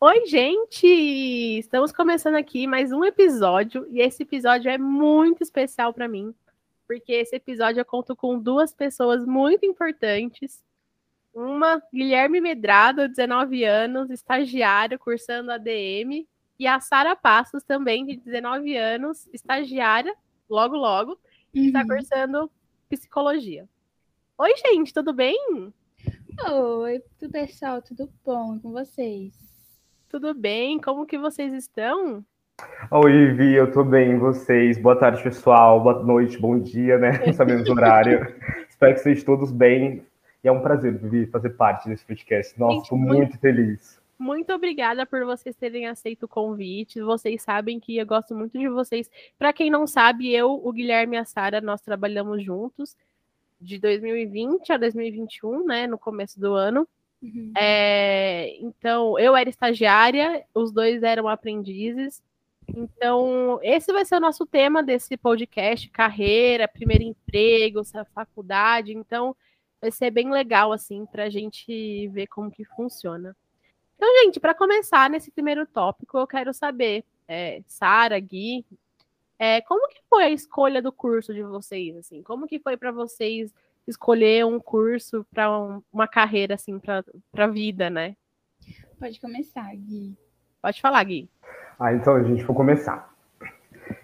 Oi, gente! Estamos começando aqui mais um episódio e esse episódio é muito especial para mim, porque esse episódio eu conto com duas pessoas muito importantes. Uma, Guilherme Medrado, 19 anos, estagiário, cursando ADM, e a Sara Passos, também de 19 anos, estagiária, logo logo, uhum. está cursando psicologia. Oi, gente, tudo bem? Oi, tudo pessoal, tudo bom com vocês? Tudo bem? Como que vocês estão? Oi, Vi, eu tô bem, e vocês? Boa tarde, pessoal. Boa noite, bom dia, né? Não sabemos o horário. Espero que vocês todos bem. E é um prazer, Vivi, fazer parte desse podcast. Nossa, estou muito, muito feliz. Muito obrigada por vocês terem aceito o convite. Vocês sabem que eu gosto muito de vocês. Para quem não sabe, eu, o Guilherme e a Sara, nós trabalhamos juntos de 2020 a 2021, né, no começo do ano. Uhum. É, então, eu era estagiária, os dois eram aprendizes. Então, esse vai ser o nosso tema desse podcast: carreira, primeiro emprego, faculdade. Então, vai ser bem legal, assim, para a gente ver como que funciona. Então, gente, para começar nesse primeiro tópico, eu quero saber, é, Sara, Gui, é, como que foi a escolha do curso de vocês? Assim, como que foi para vocês escolher um curso para um, uma carreira assim para a vida, né? Pode começar, Gui. Pode falar, Gui. Ah, então a gente vai começar.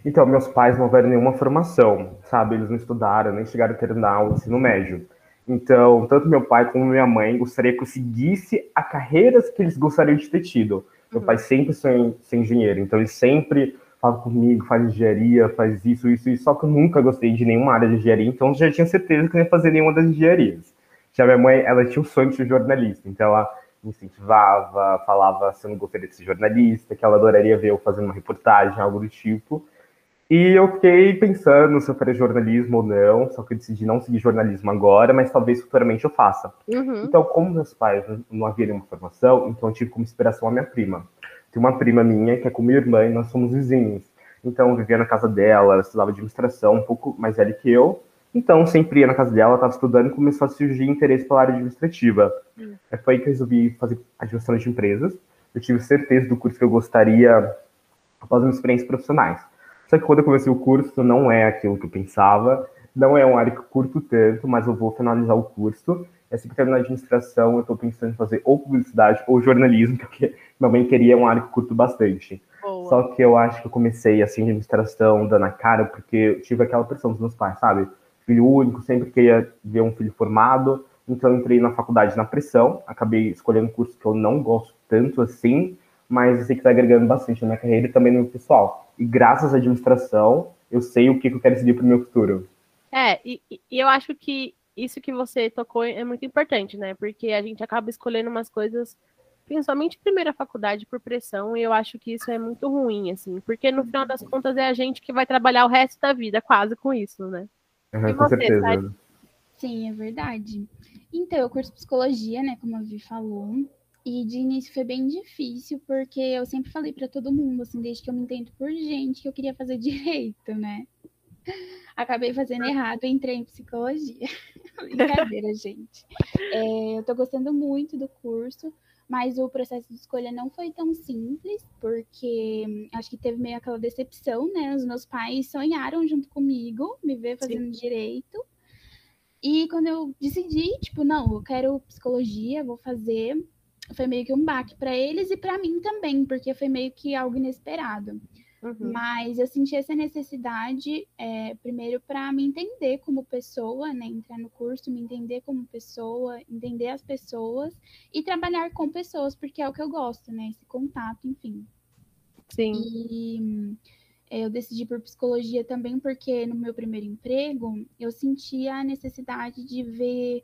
Então, meus pais não tiveram nenhuma formação, sabe? Eles não estudaram, nem chegaram a terminar o ensino médio. Então, tanto meu pai como minha mãe gostaria que eu seguisse a carreira que eles gostariam de ter tido. Meu uhum. pai sempre ser engenheiro, então ele sempre fala comigo, faz engenharia, faz isso, isso, isso. Só que eu nunca gostei de nenhuma área de engenharia, então já tinha certeza que não ia fazer nenhuma das engenharias. Já minha mãe, ela tinha o sonho de ser jornalista, então ela me incentivava, falava se eu não gostaria de ser jornalista, que ela adoraria ver eu fazendo uma reportagem, algo do tipo. E eu fiquei pensando se eu faria jornalismo ou não, só que eu decidi não seguir jornalismo agora, mas talvez futuramente eu faça. Uhum. Então, como meus pais não haviam nenhuma formação, então eu tive como inspiração a minha prima. Tem uma prima minha que é como minha irmã e nós somos vizinhos. Então, eu vivia na casa dela, ela estudava administração, um pouco mais velha que eu. Então, sempre ia na casa dela, estava estudando e começou a surgir interesse pela área administrativa. Uhum. Foi aí que eu resolvi fazer administração de empresas. Eu tive certeza do curso que eu gostaria após minhas experiências profissionais. Só que quando eu comecei o curso, não é aquilo que eu pensava, não é uma área que eu curto tanto, mas eu vou finalizar o curso. E assim que terminar a administração, eu estou pensando em fazer ou publicidade ou jornalismo, porque minha mãe queria uma área que eu curto bastante. Boa. Só que eu acho que eu comecei assim, administração, dando a cara, porque eu tive aquela pressão dos meus pais, sabe? Filho único, sempre queria ver um filho formado. Então eu entrei na faculdade na pressão, acabei escolhendo um curso que eu não gosto tanto assim, mas eu sei que está agregando bastante na minha carreira e também no meu pessoal. E graças à administração, eu sei o que, eu quero seguir para o meu futuro. É, e, e, eu acho que isso que você tocou é muito importante, né? Porque a gente acaba escolhendo umas coisas, principalmente primeira faculdade, por pressão, e eu acho que isso é muito ruim, assim, porque no final das contas é a gente que vai trabalhar o resto da vida quase com isso, né? Uhum, com você, certeza. Sim, é verdade. Então, eu curso psicologia, né, como a Vi falou, e de início foi bem difícil, porque eu sempre falei para todo mundo, assim, desde que eu me entendo por gente, que eu queria fazer direito, né? Acabei fazendo errado e entrei em psicologia. Brincadeira, gente. É, eu tô gostando muito do curso, mas o processo de escolha não foi tão simples, porque acho que teve meio aquela decepção, né? Os meus pais sonharam junto comigo, me ver fazendo Sim. direito. E quando eu decidi, tipo, não, eu quero psicologia, vou fazer, foi meio que um baque para eles e para mim também, porque foi meio que algo inesperado. Uhum. Mas eu senti essa necessidade, é, primeiro, para me entender como pessoa, né? Entrar no curso, me entender como pessoa, entender as pessoas e trabalhar com pessoas, porque é o que eu gosto, né? Esse contato, enfim. Sim. E é, eu decidi por psicologia também, porque no meu primeiro emprego eu sentia a necessidade de ver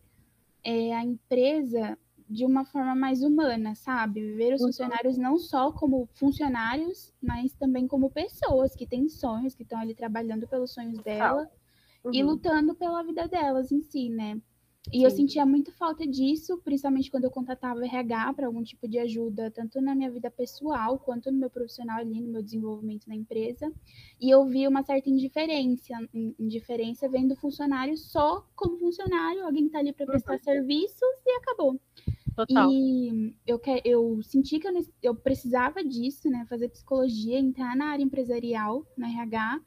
é, a empresa de uma forma mais humana, sabe? Ver os uhum. funcionários não só como funcionários, mas também como pessoas que têm sonhos, que estão ali trabalhando pelos sonhos dela uhum. e lutando pela vida delas em si, né? E Sim. eu sentia muito falta disso, principalmente quando eu contatava RH para algum tipo de ajuda, tanto na minha vida pessoal quanto no meu profissional ali, no meu desenvolvimento na empresa. E eu vi uma certa indiferença, indiferença vendo o funcionário só como funcionário, alguém está ali para prestar uhum. serviços e acabou. Total. E eu, que, eu senti que eu, eu precisava disso, né? Fazer psicologia, entrar na área empresarial, na RH,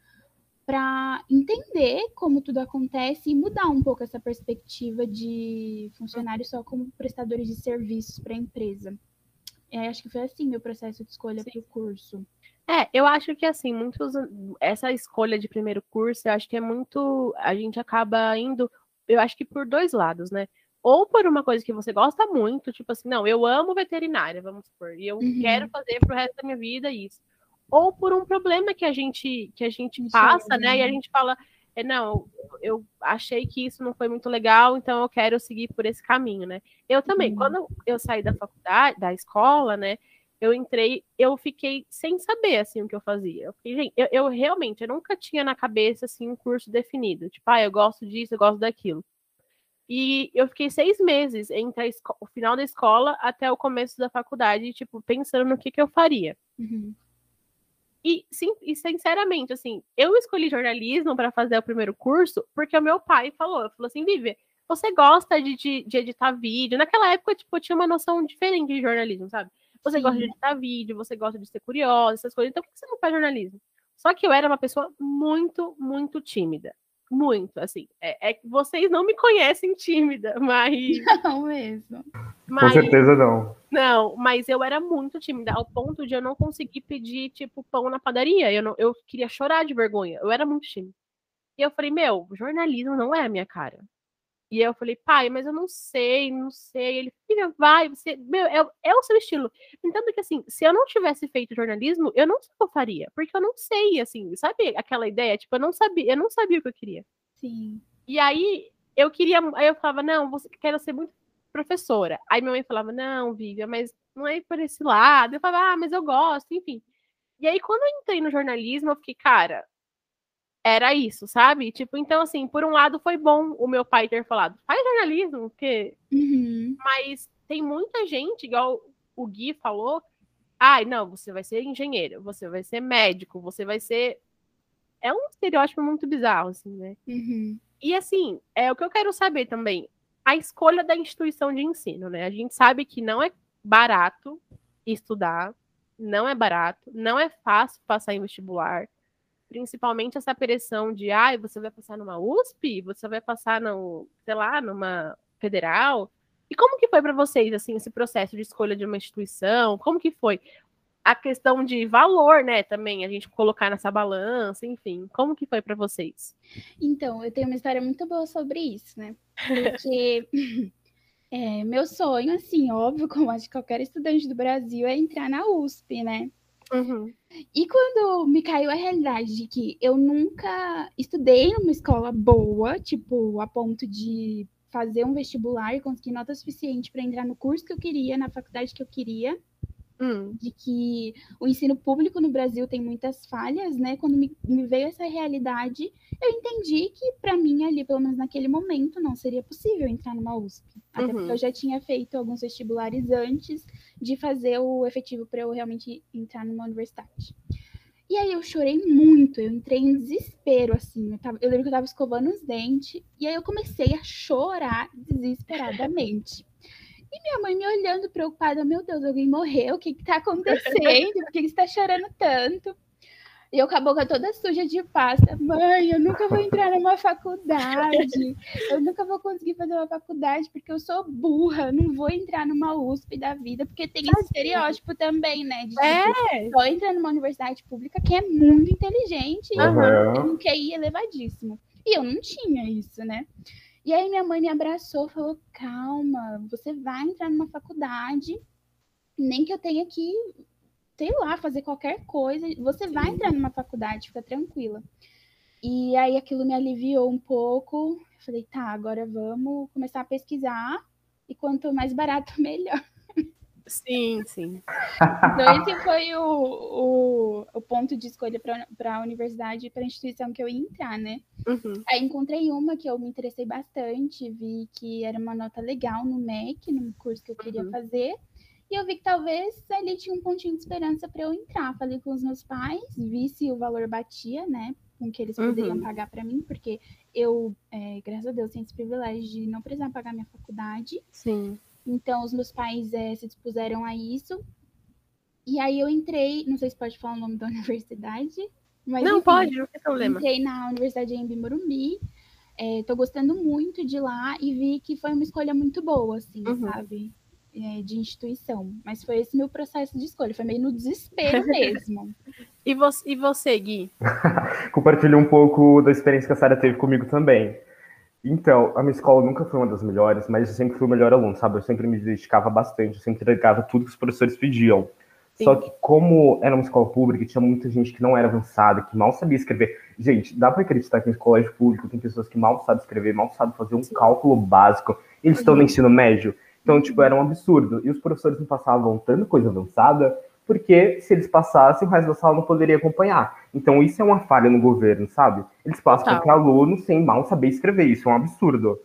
para entender como tudo acontece e mudar um pouco essa perspectiva de funcionários só como prestadores de serviços para a empresa. É, acho que foi assim meu processo de escolha para o curso. É, eu acho que assim, muitos essa escolha de primeiro curso, eu acho que é muito, a gente acaba indo, eu acho que por dois lados, né? Ou por uma coisa que você gosta muito, tipo assim, não, eu amo veterinária, vamos supor, e eu uhum. quero fazer pro resto da minha vida isso ou por um problema que a gente que a gente passa, né? E a gente fala, é, não, eu achei que isso não foi muito legal, então eu quero seguir por esse caminho, né? Eu também, uhum. quando eu saí da faculdade, da escola, né? Eu entrei, eu fiquei sem saber assim o que eu fazia. Eu, fiquei, gente, eu, eu realmente eu nunca tinha na cabeça assim um curso definido, tipo, ah, eu gosto disso, eu gosto daquilo. E eu fiquei seis meses entre o final da escola até o começo da faculdade, tipo, pensando no que, que eu faria. Uhum. E, sim, e sinceramente, assim, eu escolhi jornalismo para fazer o primeiro curso porque o meu pai falou, falou assim, Vivi, você gosta de, de, de, editar vídeo? Naquela época, tipo, eu tinha uma noção diferente de jornalismo, sabe? Você sim. gosta de editar vídeo, você gosta de ser curiosa, essas coisas, então por que você não faz jornalismo? Só que eu era uma pessoa muito, muito tímida. Muito, assim. É, é que vocês não me conhecem tímida, mas. Não mesmo. Mas... Com certeza não. Não, mas eu era muito tímida, ao ponto de eu não conseguir pedir, tipo, pão na padaria. Eu, não, eu queria chorar de vergonha. Eu era muito tímida. E eu falei, meu, jornalismo não é a minha cara. E eu falei, pai, mas eu não sei, não sei. Ele, filha, vai, você. Meu, é, é, o seu estilo. Entendo que, assim, se eu não tivesse feito jornalismo, eu não sei o que eu faria. Porque eu não sei, assim, sabe aquela ideia? Tipo, eu não sabia, eu não sabia o que eu queria. Sim. E aí eu queria. Aí eu falava, não, você quero ser muito professora. Aí minha mãe falava, não, Vivian, mas não é por esse lado. Eu falava, ah, mas eu gosto, enfim. E aí, quando eu entrei no jornalismo, eu fiquei, cara, era isso, sabe? Tipo, então, assim, por um lado foi bom o meu pai ter falado, faz jornalismo, porque. Uhum. Mas tem muita gente, igual o Gui falou, ai, ah, não, você vai ser engenheiro, você vai ser médico, você vai ser. É um estereótipo muito bizarro, assim, né? Uhum. E assim, é o que eu quero saber também a escolha da instituição de ensino, né? A gente sabe que não é barato estudar, não é barato, não é fácil passar em vestibular, principalmente essa pressão de, ah, você vai passar numa USP, você vai passar no, sei lá, numa federal. E como que foi para vocês assim esse processo de escolha de uma instituição? Como que foi? a questão de valor, né, também, a gente colocar nessa balança, enfim. Como que foi para vocês? Então, eu tenho uma história muito boa sobre isso, né? Porque é, meu sonho, assim, óbvio, como acho que qualquer estudante do Brasil, é entrar na USP, né? Uhum. E quando me caiu a realidade de que eu nunca estudei numa escola boa, tipo, a ponto de fazer um vestibular e conseguir nota suficiente para entrar no curso que eu queria, na faculdade que eu queria, hum. de que o ensino público no Brasil tem muitas falhas, né? Quando me, me veio essa realidade, eu entendi que para mim ali, pelo menos naquele momento, não seria possível entrar numa USP. Até uhum. porque eu já tinha feito alguns vestibulares antes de fazer o efetivo para eu realmente entrar numa universidade. E aí eu chorei muito, eu entrei em desespero, assim. Eu, tava, eu lembro que eu tava escovando os dentes, e aí eu comecei a chorar desesperadamente. E minha mãe me olhando preocupada, meu Deus, alguém morreu? O que que tá acontecendo? Por que, que você tá chorando tanto? E eu com a boca toda suja de pasta. Mãe, eu nunca vou entrar numa faculdade. Eu nunca vou conseguir fazer uma faculdade porque eu sou burra. Não vou entrar numa USP da vida, porque tem esse estereótipo também, né? De, é. só entrar numa universidade pública que é muito inteligente uhum. e um QI elevadíssimo. E eu não tinha isso, né? E aí minha mãe me abraçou, falou: "Calma, você vai entrar numa faculdade, nem que eu tenha que, sei lá, fazer qualquer coisa, você vai entrar numa faculdade, fica tranquila". E aí aquilo me aliviou um pouco. Eu falei: "Tá, agora vamos começar a pesquisar e quanto mais barato melhor". Sim, sim. Então, esse foi o, o, o ponto de escolha para a universidade e para a instituição que eu ia entrar, né? Uhum. Aí encontrei uma que eu me interessei bastante, vi que era uma nota legal no MEC, no curso que eu queria uhum. fazer. E eu vi que talvez ali tinha um pontinho de esperança para eu entrar. Falei com os meus pais, vi se o valor batia, né? Com que eles poderiam uhum. pagar para mim, porque eu, é, graças a Deus, tenho esse privilégio de não precisar pagar minha faculdade. Sim. Então, os meus pais é, se dispuseram a isso. E aí eu entrei, não sei se pode falar o nome da universidade. Mas, não, enfim, pode, não tem problema. Entrei na Universidade em Morumbi. Estou é, gostando muito de lá e vi que foi uma escolha muito boa, assim, uhum. sabe? É, de instituição. Mas foi esse meu processo de escolha, foi meio no desespero mesmo. e, você, e você, Gui? Compartilho um pouco da experiência que a Sara teve comigo também. Então, a minha escola nunca foi uma das melhores, mas eu sempre fui o melhor aluno, sabe? Eu sempre me dedicava bastante, eu sempre entregava tudo que os professores pediam. Sim. Só que como era uma escola pública, tinha muita gente que não era avançada, que mal sabia escrever. Gente, dá para acreditar que em colégio público tem pessoas que mal sabem escrever, mal sabem fazer um Sim. cálculo básico. Eles estão no uhum. ensino médio. Então, tipo, era um absurdo. E os professores não passavam tanta coisa avançada, porque se eles passassem, o resto da sala não poderia acompanhar. Então, isso é uma falha no governo, sabe? Eles passam para alunos sem mal saber escrever. Isso é um absurdo.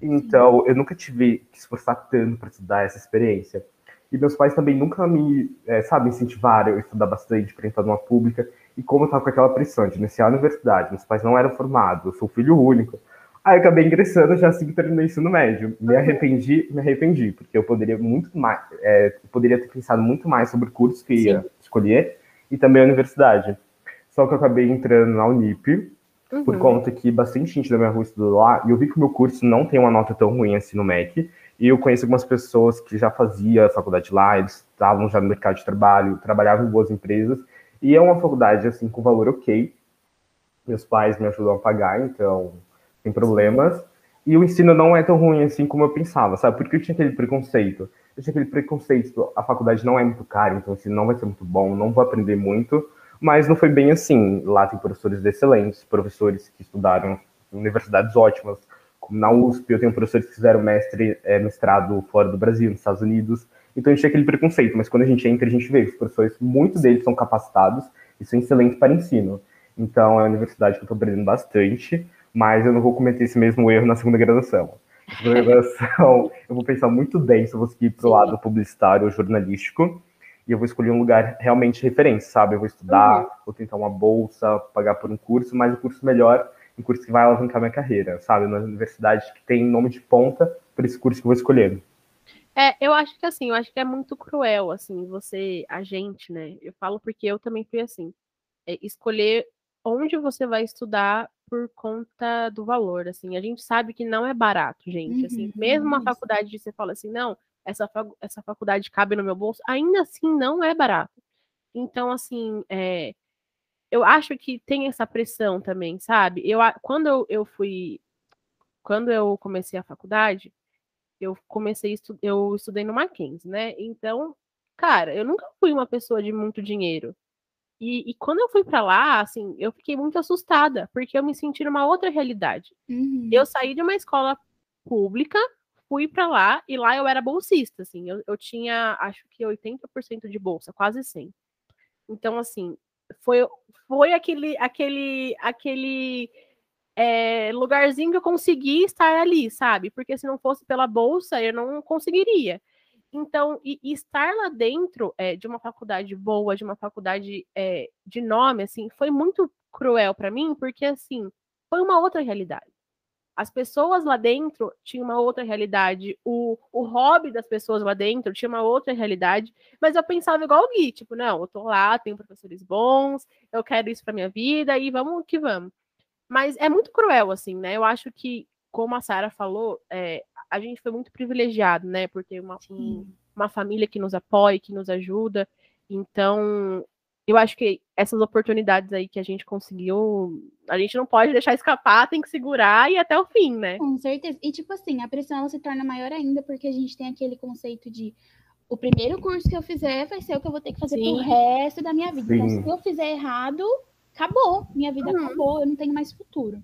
Então, eu nunca tive que esforçar tanto para estudar essa experiência. E meus pais também nunca me, é, sabe, incentivaram a estudar bastante para entrar numa pública. E como eu estava com aquela pressão de iniciar a universidade, meus pais não eram formados, eu sou filho único. Aí eu acabei ingressando já assim que terminei o ensino médio. Me uhum. arrependi, me arrependi, porque eu poderia muito mais, é, poderia ter pensado muito mais sobre o curso que ia Sim. escolher e também a universidade. Só que eu acabei entrando na Unip, uhum. por conta que bastante gente da minha rua estudou lá, e eu vi que o meu curso não tem uma nota tão ruim assim no MEC, e eu conheço algumas pessoas que já faziam a faculdade lá, eles estavam já no mercado de trabalho, trabalhavam em boas empresas. E é uma faculdade, assim, com valor ok. Meus pais me ajudam a pagar, então, sem problemas. E o ensino não é tão ruim assim como eu pensava, sabe? Porque eu tinha aquele preconceito. Eu tinha aquele preconceito, a faculdade não é muito cara, então o ensino não vai ser muito bom, não vou aprender muito. Mas não foi bem assim. Lá tem professores excelentes, professores que estudaram em universidades ótimas, na USP, eu tenho professores que fizeram mestre, é, mestrado fora do Brasil, nos Estados Unidos. Então a gente tinha aquele preconceito, mas quando a gente entra, a gente vê que os professores, muitos deles são capacitados e são excelentes para ensino. Então é uma universidade que eu estou aprendendo bastante, mas eu não vou cometer esse mesmo erro na segunda graduação. Na segunda graduação, eu vou pensar muito bem se eu vou seguir para o lado publicitário ou jornalístico, e eu vou escolher um lugar realmente referência, sabe? Eu vou estudar, uhum. vou tentar uma bolsa, pagar por um curso, mas o curso melhor um curso que vai alavancar minha carreira, sabe? Na universidade que tem nome de ponta para esse curso que eu vou escolher. É, eu acho que assim, eu acho que é muito cruel, assim, você, a gente, né? Eu falo porque eu também fui assim. É escolher onde você vai estudar por conta do valor, assim. A gente sabe que não é barato, gente. Assim, uhum, assim, mesmo uma faculdade você fala assim, não, essa, essa faculdade cabe no meu bolso, ainda assim não é barato. Então, assim, é, eu acho que tem essa pressão também, sabe? Eu, quando eu, eu fui. Quando eu comecei a faculdade, eu comecei, eu estudei no Mackenzie, né? Então, cara, eu nunca fui uma pessoa de muito dinheiro. E, e quando eu fui para lá, assim, eu fiquei muito assustada, porque eu me senti numa outra realidade. Uhum. Eu saí de uma escola pública, fui para lá, e lá eu era bolsista, assim, eu, eu tinha, acho que 80% de bolsa, quase 100. Então, assim, foi, foi aquele, aquele, aquele é, lugarzinho que eu consegui estar ali, sabe? Porque se não fosse pela bolsa, eu não conseguiria. Então, e, e estar lá dentro é, de uma faculdade boa, de uma faculdade é, de nome, assim, foi muito cruel para mim, porque assim, foi uma outra realidade. As pessoas lá dentro tinham uma outra realidade, o, o hobby das pessoas lá dentro tinha uma outra realidade, mas eu pensava igual o Gui, tipo, não, eu tô lá, tenho professores bons, eu quero isso para minha vida e vamos que vamos. Mas é muito cruel, assim, né? Eu acho que, como a Sara falou, é, a gente foi muito privilegiado, né, por ter uma, um, uma família que nos apoia, que nos ajuda. Então, eu acho que essas oportunidades aí que a gente conseguiu, a gente não pode deixar escapar, tem que segurar e até o fim, né? Com certeza. E tipo assim, a pressão ela se torna maior ainda porque a gente tem aquele conceito de o primeiro curso que eu fizer vai ser o que eu vou ter que fazer Sim. pro resto da minha vida. Então, Sim. Então, se eu fizer errado, acabou, minha vida uhum. acabou, eu não tenho mais futuro.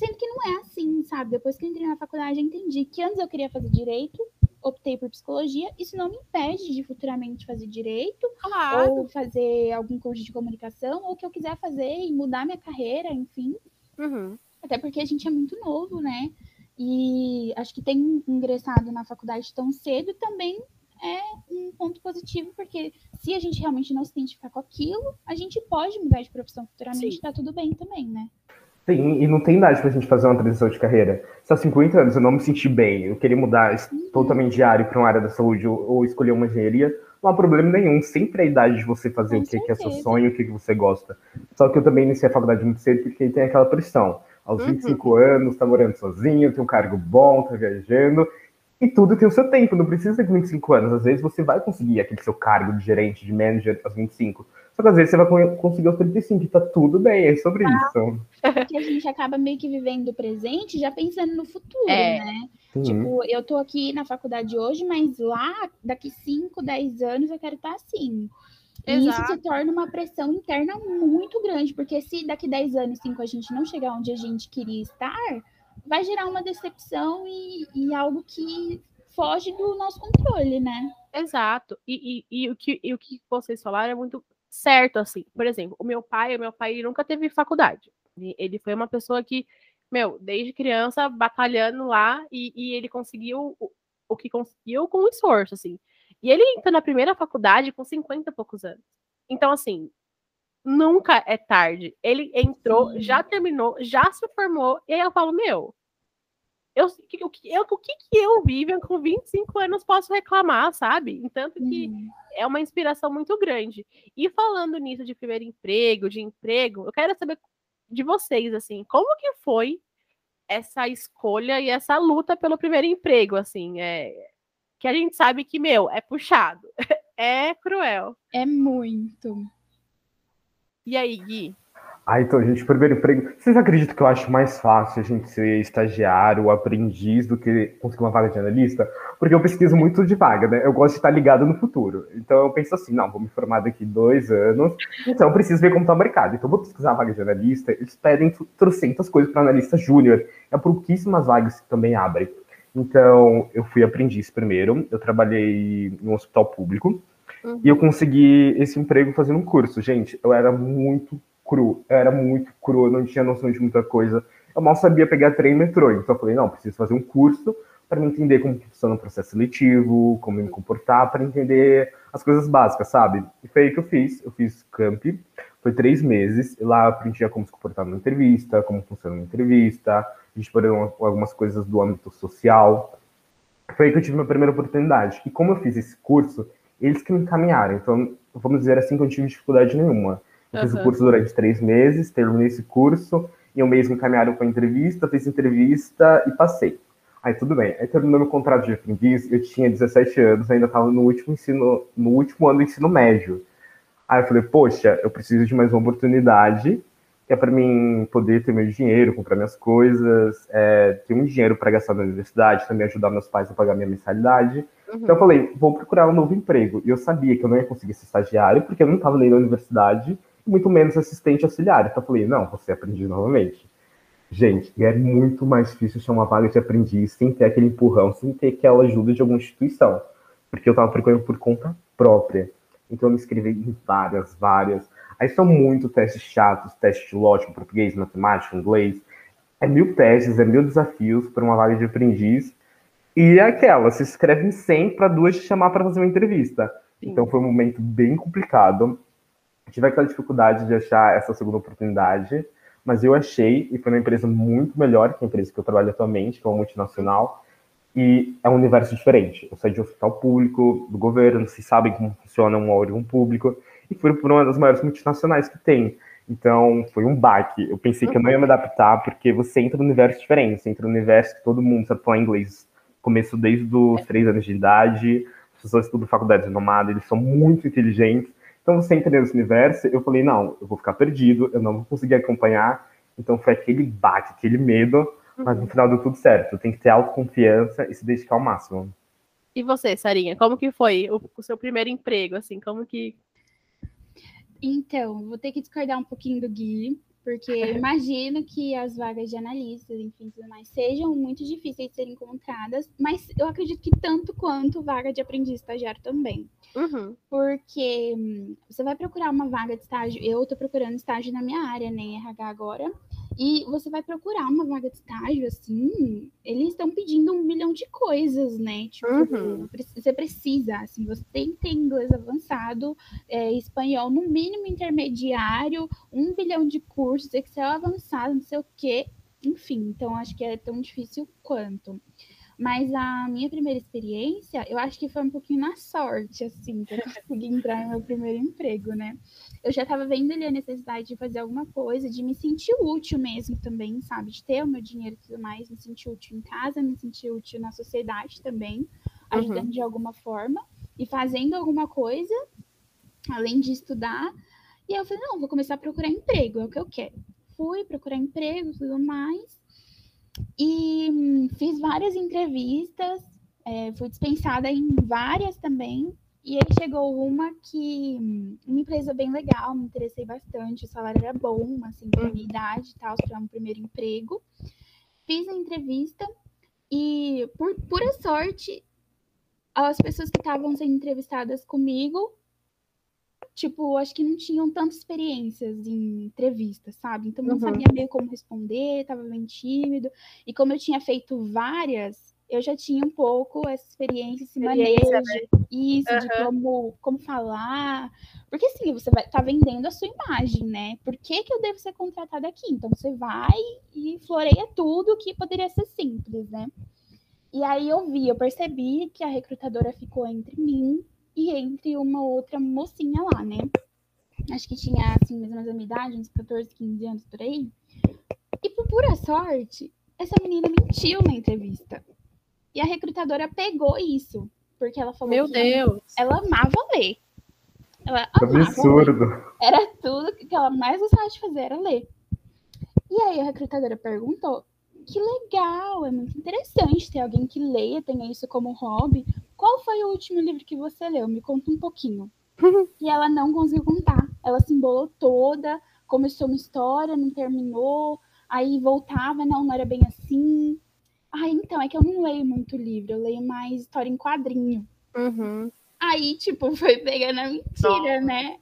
Sendo que não é assim, sabe? Depois que eu entrei na faculdade, eu entendi que antes eu queria fazer direito, optei por psicologia, isso não me impede de futuramente fazer direito, claro. ou fazer algum curso de comunicação, ou o que eu quiser fazer e mudar minha carreira, enfim. Uhum. Até porque a gente é muito novo, né? E acho que tem ingressado na faculdade tão cedo também é um ponto positivo, porque se a gente realmente não se identificar com aquilo, a gente pode mudar de profissão futuramente, Sim. tá tudo bem também, né? Tem, e não tem idade pra gente fazer uma transição de carreira. Se há 50 anos eu não me senti bem, eu queria mudar totalmente de área para uma área da saúde ou, ou, escolher uma engenharia, não há problema nenhum. Sempre é a idade de você fazer Com o que, que, é seu sonho, o que, que você gosta. Só que eu também iniciei a faculdade muito cedo porque tem aquela pressão. Aos 25 uhum. anos, tá morando sozinho, tem um cargo bom, tá viajando. E tudo tem o seu tempo, não precisa ter 25 anos. Às vezes você vai conseguir aquele seu cargo de gerente, de manager aos 25. Só que às vezes você vai conseguir aos 35, tá tudo bem, é sobre ah, isso. Porque a gente acaba meio que vivendo o presente já pensando no futuro, é. né? Uhum. Tipo, eu tô aqui na faculdade hoje, mas lá, daqui 5, 10 anos, eu quero estar assim. E Exato. isso se torna uma pressão interna muito grande, porque se daqui 10 anos, 5, a gente não chegar onde a gente queria estar, vai gerar uma decepção e, e algo que foge do nosso controle, né? Exato. E, e, e, o que, e o que vocês falaram é muito certo, assim. Por exemplo, o meu pai, o meu pai nunca teve faculdade. Ele foi uma pessoa que, meu, desde criança, batalhando lá, e, e ele conseguiu o, o que conseguiu com esforço, assim. E ele entrou na primeira faculdade com 50 e poucos anos. Então, assim, nunca é tarde. Ele entrou, Sim. já terminou, já se formou, e aí eu falo, meu, eu, o, que, eu, o que, que eu, Vivian, com 25 anos, posso reclamar, sabe? Entanto que uhum. é uma inspiração muito grande. E falando nisso de primeiro emprego, de emprego, eu quero saber de vocês, assim, como que foi essa escolha e essa luta pelo primeiro emprego, assim, é, que a gente sabe que, meu, é puxado, é cruel. É muito. E aí, Gui? Ah, então, gente, primeiro emprego. Vocês acreditam que eu acho mais fácil a gente ser estagiário aprendiz do que conseguir uma vaga de analista? Porque eu pesquiso muito de vaga, né? Eu gosto de estar ligado no futuro. Então eu penso assim, não, vou me formar daqui dois anos, então eu preciso ver como está o mercado. Então eu vou pesquisar a vaga de analista, eles pedem trocentas coisas para analista júnior. É pouquíssimas vagas que também abrem. Então, eu fui aprendiz primeiro, eu trabalhei em um hospital público, uhum. e eu consegui esse emprego fazendo um curso. Gente, eu era muito cru, eu era muito cru, eu não tinha noção de muita coisa. Eu mal sabia pegar trem e metrô, então eu falei, não, preciso fazer um curso para entender como funciona o processo seletivo, como me comportar, para entender as coisas básicas, sabe? E foi aí que eu fiz, eu fiz camp, foi três meses, lá eu aprendi como se comportar numa entrevista, como funciona uma entrevista, a gente parou algumas coisas do âmbito social. Foi aí que eu tive minha primeira oportunidade. E como eu fiz esse curso, eles que me encaminharam. Então, vamos dizer assim que eu não tive dificuldade nenhuma. Eu uhum. fiz o curso durante três meses, terminei esse curso, e eu mesmo encaminharam para entrevista, fiz entrevista e passei. Aí tudo bem. Aí terminou meu contrato de aprendiz, eu tinha 17 anos, ainda estava no último ensino, no último ano do ensino médio. Aí eu falei, poxa, eu preciso de mais uma oportunidade, que é para mim poder ter meu dinheiro, comprar minhas coisas, é, ter um dinheiro para gastar na universidade, também ajudar meus pais a pagar minha mensalidade. Uhum. Então eu falei, vou procurar um novo emprego. E eu sabia que eu não ia conseguir ser estagiário, porque eu não estava nem na universidade, muito menos assistente auxiliar. Então eu falei, não, você aprendiz novamente. Gente, é muito mais difícil chamar vaga de aprendiz sem ter aquele empurrão, sem ter aquela ajuda de alguma instituição. Porque eu estava procurando por conta própria. Então eu me inscrevi em várias, várias. Aí são muito testes chatos, testes de lógica, português, matemática, inglês. É mil testes, é mil desafios para uma vaga de aprendiz. E é aquela, se inscreve em 100 para duas te chamar para fazer uma entrevista. Sim. Então foi um momento bem complicado. Tive aquela dificuldade de achar essa segunda oportunidade, mas eu achei, e foi uma empresa muito melhor que a empresa que eu trabalho atualmente, que é uma multinacional, e é um universo diferente. Eu saí de um hospital público, do governo, vocês sabem como funciona um órgão público, e fui por uma das maiores multinacionais que tem. Então, foi um baque. Eu pensei que eu não ia me adaptar, porque você entra no universo diferente, você entra no universo que todo mundo sabe falar inglês. Começo desde os três anos de idade, as pessoas estudam faculdade renomada, eles são muito inteligentes, então, você entender nesse universo, eu falei, não, eu vou ficar perdido, eu não vou conseguir acompanhar. Então, foi aquele bate, aquele medo, mas no final deu tudo certo. Tem que ter autoconfiança e se dedicar ao máximo. E você, Sarinha, como que foi o, o seu primeiro emprego, assim, como que... Então, vou ter que discordar um pouquinho do Gui, porque imagino que as vagas de analistas, enfim, tudo mais, sejam muito difíceis de serem encontradas, mas eu acredito que tanto quanto vaga de aprendiz estagiário também. Uhum. Porque hum, você vai procurar uma vaga de estágio, eu estou procurando estágio na minha área, né, em RH agora, E você vai procurar uma vaga de estágio, assim, eles estão pedindo um milhão de coisas, né? Tipo, Uhum. você precisa, assim, você tem que ter inglês avançado, é, espanhol no mínimo intermediário, um bilhão de cursos, Excel avançado, não sei o quê. Enfim, então acho que é tão difícil quanto. Mas a minha primeira experiência, eu acho que foi um pouquinho na sorte, assim, que eu consegui entrar no meu primeiro emprego, né? Eu já estava vendo ali a necessidade de fazer alguma coisa, de me sentir útil mesmo também, sabe? De ter o meu dinheiro e tudo mais, me sentir útil em casa, me sentir útil na sociedade também, ajudando de alguma forma e fazendo alguma coisa, além de estudar. E aí eu falei, não, vou começar a procurar emprego, é o que eu quero. Fui procurar emprego e tudo mais. E hum, fiz várias entrevistas, é, fui dispensada em várias também. E aí chegou uma que, hum, uma empresa bem legal, me interessei bastante, o salário era bom, assim, pra Uhum. minha idade e tal, para um primeiro emprego. Fiz a entrevista e, por pura sorte, as pessoas que estavam sendo entrevistadas comigo, tipo, acho que não tinham tantas experiências em entrevista, sabe? Então não Uhum. sabia meio como responder, tava bem tímido. E como eu tinha feito várias, eu já tinha um pouco essa experiência, esse Experiência, manejo, isso, de como, como falar. Porque assim, você vai tá vendendo a sua imagem, né? Por que, que eu devo ser contratada aqui? Então você vai e floreia tudo que poderia ser simples, né? E aí eu vi, eu percebi que a recrutadora ficou entre mim e entre uma outra mocinha lá, né? Acho que tinha, assim, mais ou menos a minha idade, uns 14, 15 anos por aí. E por pura sorte, essa menina mentiu na entrevista. E a recrutadora pegou isso, porque ela falou Meu que Deus. ela amava ler. Ela amava ler. absurdo. Era tudo que ela mais gostava de fazer, era ler. E aí a recrutadora perguntou: que legal, é muito interessante ter alguém que leia, tenha isso como hobby. Qual foi o último livro que você leu? Me conta um pouquinho. e ela não conseguiu contar. Ela se embolou toda, começou uma história, não terminou, aí voltava, não, não era bem assim. Ah, então, é que eu não leio muito livro, eu leio mais história em quadrinho. Uhum. Aí, tipo, foi pegando a mentira, né?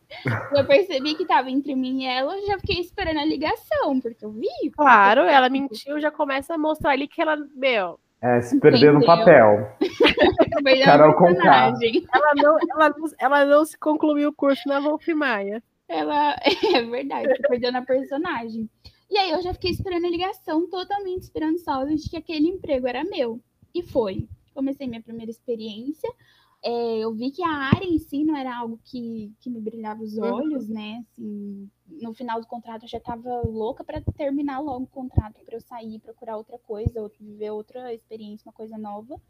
Eu percebi que tava entre mim e ela, eu já fiquei esperando a ligação, porque eu vi. Claro, ela mentiu, já começa a mostrar ali que ela, meu, É, se perder no papel. Carol Conká. personagem. ela não, ela, não- ela não se concluiu o curso na Wolf Maia. Ela é verdade, tô perdendo a personagem. E aí eu já fiquei esperando a ligação, totalmente esperançosa de que aquele emprego era meu. E foi. Comecei minha primeira experiência. É, eu vi que a área em si não era algo que, que me brilhava os Uhum. olhos, né? Assim, no final do contrato eu já estava louca para terminar logo o contrato, para eu sair e procurar outra coisa, ou viver outra experiência, uma coisa nova.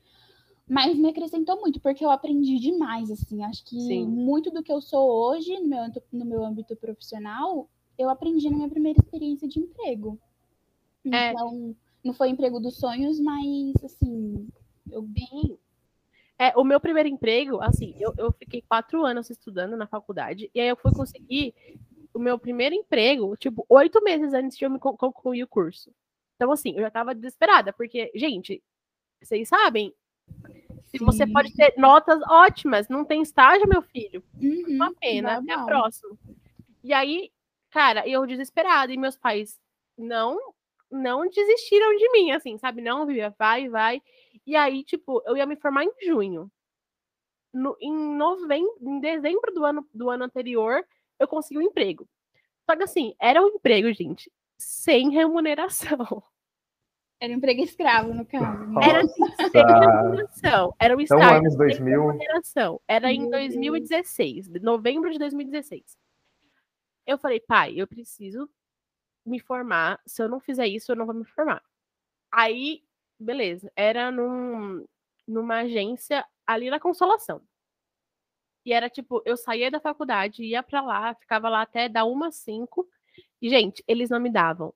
Mas me acrescentou muito, porque eu aprendi demais, assim. Acho que Sim. muito do que eu sou hoje, no meu, âmbito- no meu âmbito profissional, eu aprendi na minha primeira experiência de emprego. É. Então, não foi emprego dos sonhos, mas, assim, eu Sim. É, o meu primeiro emprego, assim, eu, eu fiquei quatro anos estudando na faculdade, e aí eu fui conseguir o meu primeiro emprego, tipo, oito meses antes de eu me con- concluir o curso. Então, assim, eu já tava desesperada, porque, gente, vocês sabem, se você Sim. pode ter notas ótimas, não tem estágio, meu filho, Uhum, uma pena, até a próxima. E aí, cara, eu desesperada, e meus pais não não desistiram de mim, assim, sabe? Não, Vivian, vai, vai. E aí, tipo, eu ia me formar em junho. No, em novembro, em dezembro do ano, do ano anterior, eu consegui um emprego. Só que assim, era um emprego, gente, sem remuneração. Era um emprego escravo, no caso. né? Era sem remuneração. Era um Então, estágio anos sem 2000. remuneração. Era em Meu Deus. 2016, de- novembro de 2016. Eu falei, pai, eu preciso me formar. Se eu não fizer isso, eu não vou me formar. Aí, beleza. Era num, numa agência ali na Consolação. E era tipo, eu saía da faculdade, ia pra lá, ficava lá até dar uma às cinco. E, gente, eles não me davam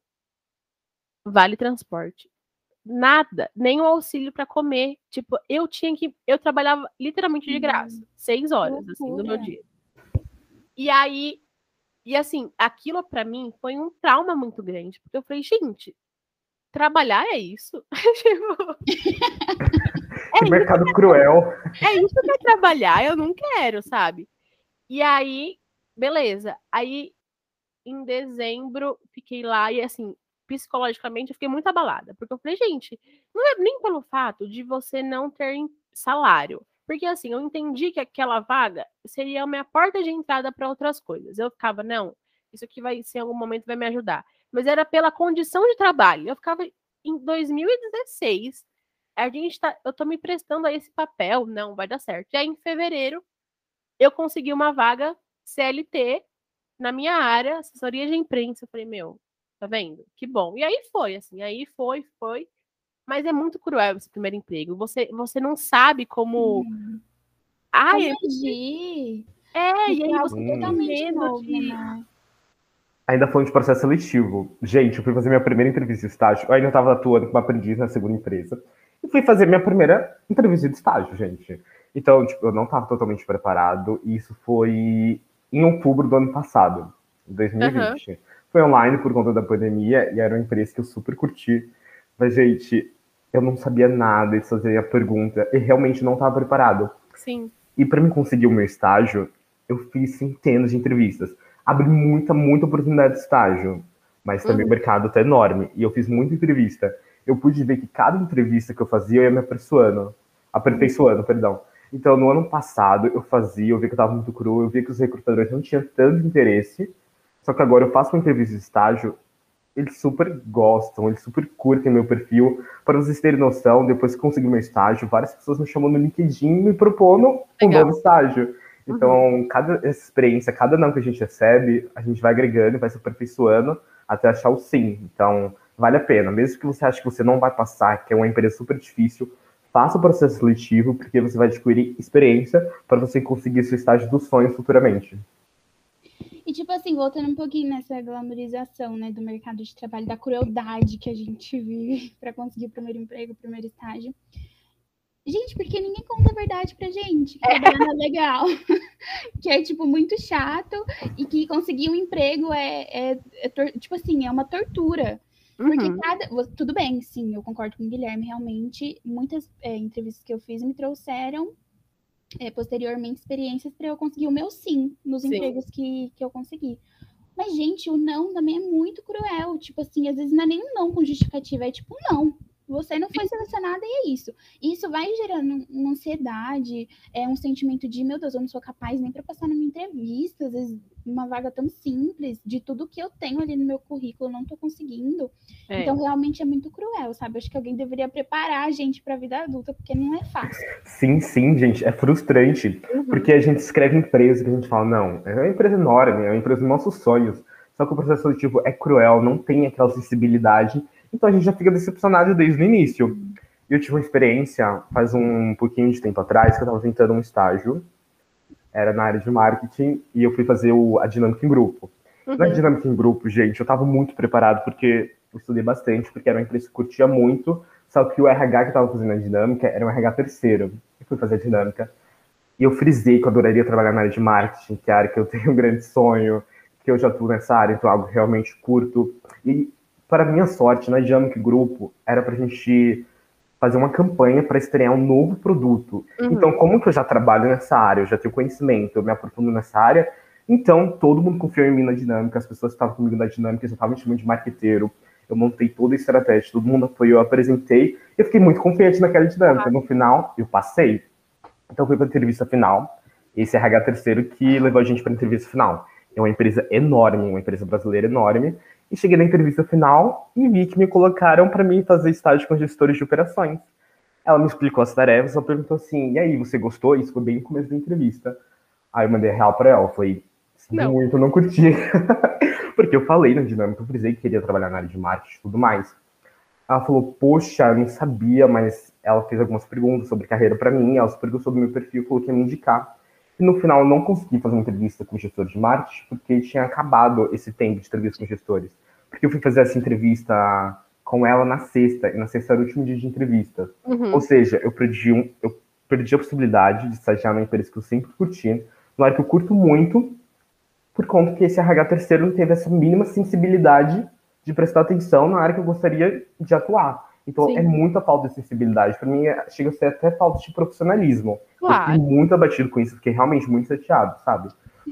vale transporte. Nada, nem o auxílio pra comer. Tipo, eu tinha que. Eu trabalhava literalmente de Hum, graça, seis horas, assim, do meu loucura. dia. E aí, e assim, aquilo pra mim foi um trauma muito grande, porque eu falei, gente, trabalhar é isso? Tipo, Que mercado cruel. é isso que é trabalhar, eu não quero, sabe? E aí, beleza. Aí, em dezembro, fiquei lá e assim, psicologicamente, eu fiquei muito abalada. Porque eu falei, gente, não é nem pelo fato de você não ter salário. Porque assim, eu entendi que aquela vaga seria a minha porta de entrada para outras coisas. Eu ficava, não, isso aqui vai ser em algum momento vai me ajudar. Mas era pela condição de trabalho. Eu ficava em 2016, a gente tá, eu tô me prestando a esse papel, não vai dar certo. E aí em fevereiro eu consegui uma vaga CLT na minha área, assessoria de imprensa. Eu falei, meu, tá vendo? Que bom. E aí foi, assim, aí foi, foi. Mas é muito cruel esse primeiro emprego. Você, você não sabe como. Hum. Ai, agir. É, e aí você tem medo de. Né? Ainda falando de processo seletivo. Gente, eu fui fazer minha primeira entrevista de estágio. Eu ainda estava atuando como aprendiz na segunda empresa. E fui fazer minha primeira entrevista de estágio, gente. Então, tipo, eu não estava totalmente preparado. E isso foi em outubro do ano passado, 2020. Uhum. Foi online por conta da pandemia e era uma empresa que eu super curti. Mas, gente, eu não sabia nada de fazer a pergunta e realmente não estava preparado. Sim. E para me conseguir o meu estágio, eu fiz centenas de entrevistas. Abri muita, muita oportunidade de estágio, mas também uhum. o mercado tá enorme. E eu fiz muita entrevista. Eu pude ver que cada entrevista que eu fazia, eu ia me aperfeiçoando. Aperfeiçoando, perdão. Então, no ano passado, eu fazia, eu via que eu estava muito cru, eu via que os recrutadores não tinham tanto interesse. Só que agora eu faço uma entrevista de estágio, eles super gostam, eles super curtem meu perfil. Para vocês terem noção, depois que consegui meu estágio, várias pessoas me chamam no LinkedIn me propondo um novo estágio. Então, uhum. cada experiência, cada não que a gente recebe, a gente vai agregando, vai se aperfeiçoando até achar o sim. Então, vale a pena. Mesmo que você ache que você não vai passar, que é uma empresa super difícil, faça o processo seletivo, porque você vai adquirir experiência para você conseguir seu estágio dos sonhos futuramente. E, tipo assim, voltando um pouquinho nessa glamorização, né, do mercado de trabalho, da crueldade que a gente vive para conseguir o primeiro emprego, o primeiro estágio. Gente, porque ninguém conta a verdade pra gente, que é, é legal, que é, tipo, muito chato e que conseguir um emprego é, é, é tipo assim, é uma tortura. Porque uhum. cada. Tudo bem, sim, eu concordo com o Guilherme, realmente. Muitas é, entrevistas que eu fiz me trouxeram é, posteriormente experiências para eu conseguir o meu sim nos sim. empregos que, que eu consegui. Mas, gente, o não também é muito cruel. Tipo assim, às vezes não é nem um não com justificativa, é tipo não. Você não foi selecionada e é isso. Isso vai gerando uma ansiedade, é um sentimento de, meu Deus, eu não sou capaz nem para passar numa entrevista, às vezes uma vaga tão simples, de tudo que eu tenho ali no meu currículo, eu não estou conseguindo. É. Então, realmente é muito cruel, sabe? Acho que alguém deveria preparar a gente para a vida adulta, porque não é fácil. Sim, sim, gente, é frustrante, uhum. porque a gente escreve empresa que a gente fala, não, é uma empresa enorme, é uma empresa dos nossos sonhos. Só que o processo seletivo é cruel, não tem aquela sensibilidade então a gente já fica decepcionado desde o início. Eu tive uma experiência faz um pouquinho de tempo atrás que eu estava tentando um estágio, era na área de marketing, e eu fui fazer o, a dinâmica em grupo. Uhum. Na dinâmica em grupo, gente, eu estava muito preparado porque eu estudei bastante, porque era uma empresa que curtia muito, só que o RH que estava fazendo a dinâmica era um RH terceiro. Eu fui fazer a dinâmica. E eu frisei que eu adoraria trabalhar na área de marketing, que é a área que eu tenho um grande sonho, que eu já estou nessa área, então é algo realmente curto. E para minha sorte, na Dinamic Grupo, era para a gente fazer uma campanha para estrear um novo produto. Uhum. Então, como que eu já trabalho nessa área, eu já tenho conhecimento, eu me aprofundo nessa área, então todo mundo confiou em mim na dinâmica, as pessoas que estavam comigo na dinâmica já estavam me chamando de marqueteiro, eu montei toda a estratégia, todo mundo apoiou, eu apresentei, eu fiquei muito confiante naquela dinâmica. No final, eu passei. Então, fui para a entrevista final, esse RH terceiro que levou a gente para a entrevista final. É uma empresa enorme, uma empresa brasileira enorme, e cheguei na entrevista final e vi que me colocaram para mim fazer estágio com gestores de operações. Ela me explicou as tarefas, ela perguntou assim: e aí, você gostou? Isso foi bem no começo da entrevista. Aí eu mandei real para ela, foi não. muito, não curti. Porque eu falei na dinâmica, eu frisei que queria trabalhar na área de marketing e tudo mais. Ela falou: Poxa, eu não sabia, mas ela fez algumas perguntas sobre carreira para mim, ela perguntou sobre o meu perfil, falou que ia me indicar. E no final eu não consegui fazer uma entrevista com gestores de marketing, porque tinha acabado esse tempo de entrevista com gestores. Porque eu fui fazer essa entrevista com ela na sexta, e na sexta era o último dia de entrevista. Uhum. Ou seja, eu perdi, um, eu perdi a possibilidade de estagiar numa empresa que eu sempre curti, numa área que eu curto muito, por conta que esse RH terceiro não teve essa mínima sensibilidade de prestar atenção na área que eu gostaria de atuar. Então Sim. é muita falta de sensibilidade. Para mim, é, chega a ser até falta de profissionalismo. Claro. Eu fiquei muito abatido com isso, fiquei realmente muito chateado, sabe?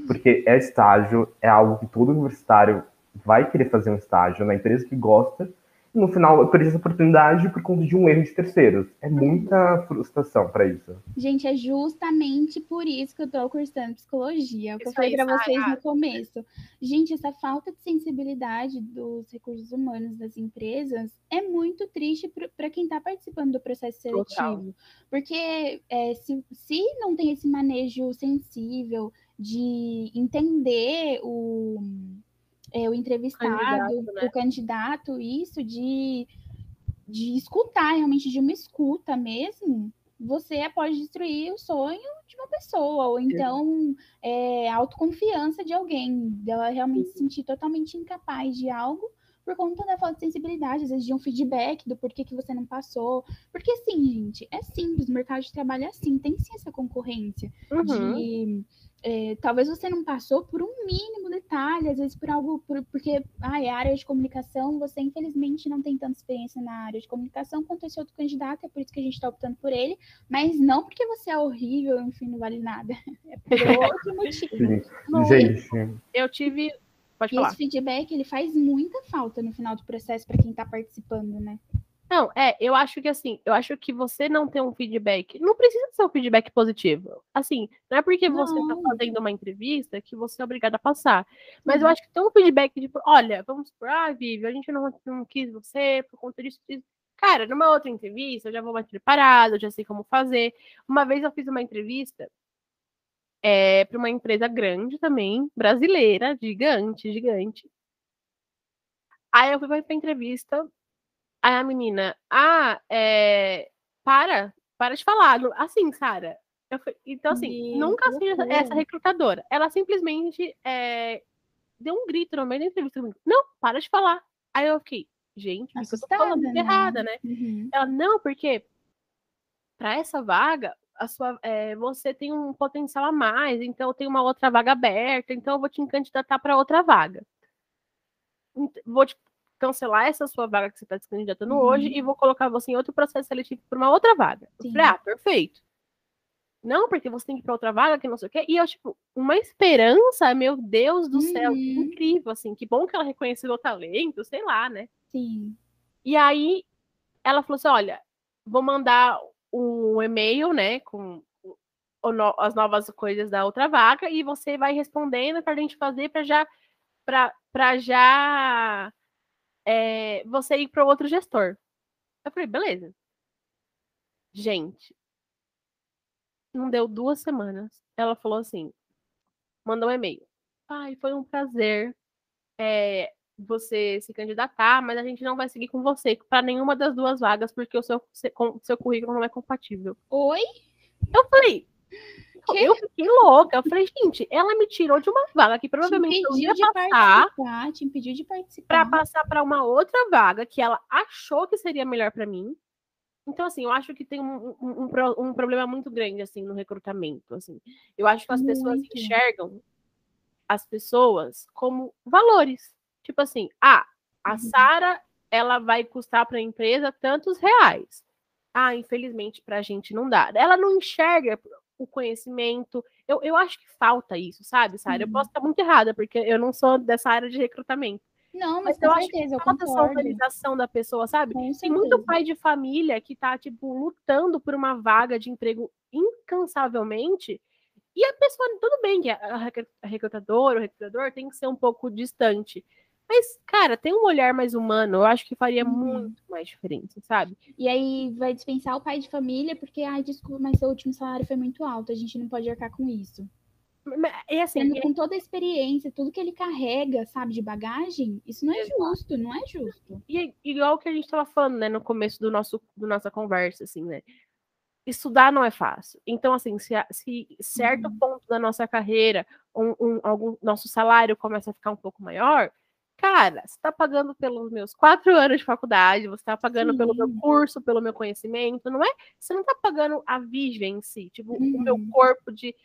Porque é estágio, é algo que todo universitário vai querer fazer um estágio na empresa que gosta no final perdi essa oportunidade por conta de um erro de terceiros. É muita frustração para isso. Gente, é justamente por isso que eu tô cursando psicologia, é o que eu falei para vocês no começo. Gente, essa falta de sensibilidade dos recursos humanos das empresas é muito triste para quem está participando do processo seletivo. Total. Porque é, se, se não tem esse manejo sensível de entender o é, o entrevistado, candidato, né? o candidato, isso, de, de escutar, realmente, de uma escuta mesmo, você pode destruir o sonho de uma pessoa, ou então é, a autoconfiança de alguém, dela realmente se sentir totalmente incapaz de algo por conta da falta de sensibilidade, às vezes de um feedback do porquê que você não passou. Porque assim, gente, é simples, o mercado de trabalho é assim, tem sim essa concorrência uhum. de é, talvez você não passou por um mínimo detalhe, às vezes por algo, por, porque ah, é área de comunicação, você infelizmente não tem tanta experiência na área de comunicação quanto esse outro candidato, é por isso que a gente está optando por ele, mas não porque você é horrível, enfim, não vale nada. É por outro motivo. Não, gente. Eu tive. Pode e falar. esse feedback ele faz muita falta no final do processo para quem está participando, né? Não, é, eu acho que assim, eu acho que você não ter um feedback, não precisa ser um feedback positivo. Assim, não é porque você está fazendo uma entrevista que você é obrigado a passar. Mas uhum. eu acho que tem um feedback de, olha, vamos supor, ah, Vivi, a gente não, não quis você por conta disso, disso. Cara, numa outra entrevista, eu já vou mais preparado, eu já sei como fazer. Uma vez eu fiz uma entrevista é, para uma empresa grande também, brasileira, gigante, gigante. Aí eu fui para a entrevista, Aí a menina, ah, é, para, para de falar. Assim, Sara. Então, assim, Meu nunca seja essa recrutadora. Ela simplesmente é, deu um grito no meio da entrevista comigo. Não, para de falar. Aí eu fiquei, gente, eu tô falando né? errada, né? Uhum. Ela, não, porque para essa vaga, a sua, é, você tem um potencial a mais, então tem uma outra vaga aberta, então eu vou te candidatar para outra vaga. Vou te cancelar essa sua vaga que você está se candidatando uhum. hoje e vou colocar você em outro processo seletivo para uma outra vaga. Eu falei, ah, perfeito. Não, porque você tem que ir para outra vaga, que não sei o quê. E eu, tipo, uma esperança, meu Deus do uhum. céu, incrível, assim. Que bom que ela reconheceu o talento, sei lá, né? Sim. E aí, ela falou assim: olha, vou mandar um e-mail, né, com as novas coisas da outra vaga e você vai respondendo para a gente fazer para já para já é, você ir para outro gestor. Eu falei, beleza. Gente, não deu duas semanas. Ela falou assim: mandou um e-mail. Ai, foi um prazer é, você se candidatar, mas a gente não vai seguir com você para nenhuma das duas vagas, porque o seu, seu currículo não é compatível. Oi? Eu falei, que? Eu fiquei louca. Eu falei, gente, ela me tirou de uma vaga que provavelmente eu ia passar. Te impediu de participar. Para passar para uma outra vaga que ela achou que seria melhor para mim. Então, assim, eu acho que tem um, um, um, um, problema muito grande, assim, no recrutamento, assim. Eu acho que as muito. pessoas enxergam as pessoas como valores. Tipo assim, ah, a uhum. Sara, ela vai custar para a empresa tantos reais. Ah, infelizmente, para a gente não dá. Ela não enxerga o conhecimento. Eu, eu acho que falta isso, sabe, Sara? Uhum. Eu posso estar muito errada, porque eu não sou dessa área de recrutamento. Não, mas, mas eu certeza, acho que falta essa organização da pessoa, sabe? Tem muito pai de família que tá, tipo, lutando por uma vaga de emprego incansavelmente. E a pessoa, tudo bem que a recrutadora, o recrutador tem que ser um pouco distante. Mas, cara, tem um olhar mais humano, eu acho que faria uhum. muito mais diferença, sabe? E aí vai dispensar o pai de família, porque, ai, desculpa, mas seu último salário foi muito alto, a gente não pode arcar com isso. E assim, com toda a experiência, tudo que ele carrega, sabe, de bagagem, isso não é justo, não é justo. E igual que a gente estava falando, né, no começo do nosso, do nossa conversa, assim, né? Estudar não é fácil. Então, assim, se, se certo uhum. ponto da nossa carreira, um, um, algum nosso salário começa a ficar um pouco maior, cara, você está pagando pelos meus quatro anos de faculdade, você está pagando Sim. pelo meu curso, pelo meu conhecimento, não é? Você não está pagando a vive em si, tipo, uhum. o meu uhum. corpo de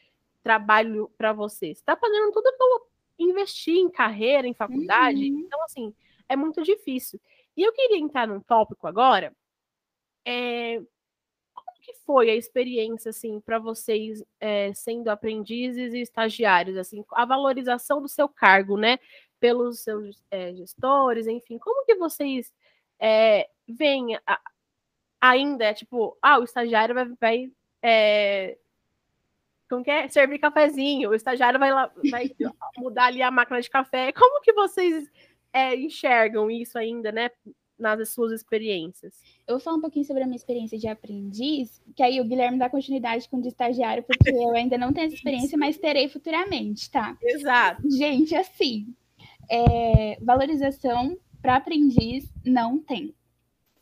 trabalho para você. Você está pagando tudo que eu investi em carreira, em faculdade. Uhum. Então, assim, é muito difícil. E eu queria entrar num tópico agora. É, como que foi a experiência, assim, para vocês é, sendo aprendizes e estagiários, assim, a valorização do seu cargo, né? Pelos seus é, gestores, enfim, como que vocês é, veem a, ainda, tipo, ah, o estagiário vai, vai é, como que é? Servir cafezinho, o estagiário vai, lá, vai mudar ali a máquina de café. Como que vocês é, enxergam isso ainda, né? Nas suas experiências. Eu vou falar um pouquinho sobre a minha experiência de aprendiz, que aí o Guilherme dá continuidade com o de estagiário, porque eu ainda não tenho essa experiência, mas terei futuramente, tá? Exato. Gente, assim, é, valorização para aprendiz não tem.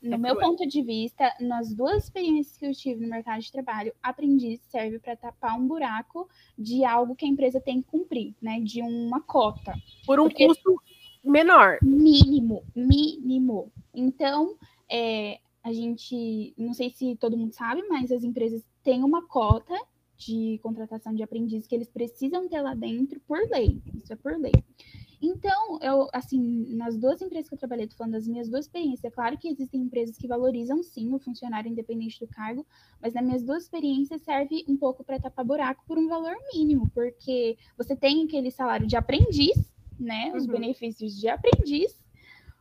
No é meu ponto de vista, nas duas experiências que eu tive no mercado de trabalho, aprendiz serve para tapar um buraco de algo que a empresa tem que cumprir, né? De uma cota. Por um Porque custo menor. Mínimo, mínimo. Então, é, a gente, não sei se todo mundo sabe, mas as empresas têm uma cota de contratação de aprendiz que eles precisam ter lá dentro por lei. Isso é por lei. Então, eu, assim, nas duas empresas que eu trabalhei, tô falando das minhas duas experiências, é claro que existem empresas que valorizam sim o funcionário independente do cargo, mas nas minhas duas experiências serve um pouco para tapar buraco por um valor mínimo, porque você tem aquele salário de aprendiz, né, os uhum. benefícios de aprendiz,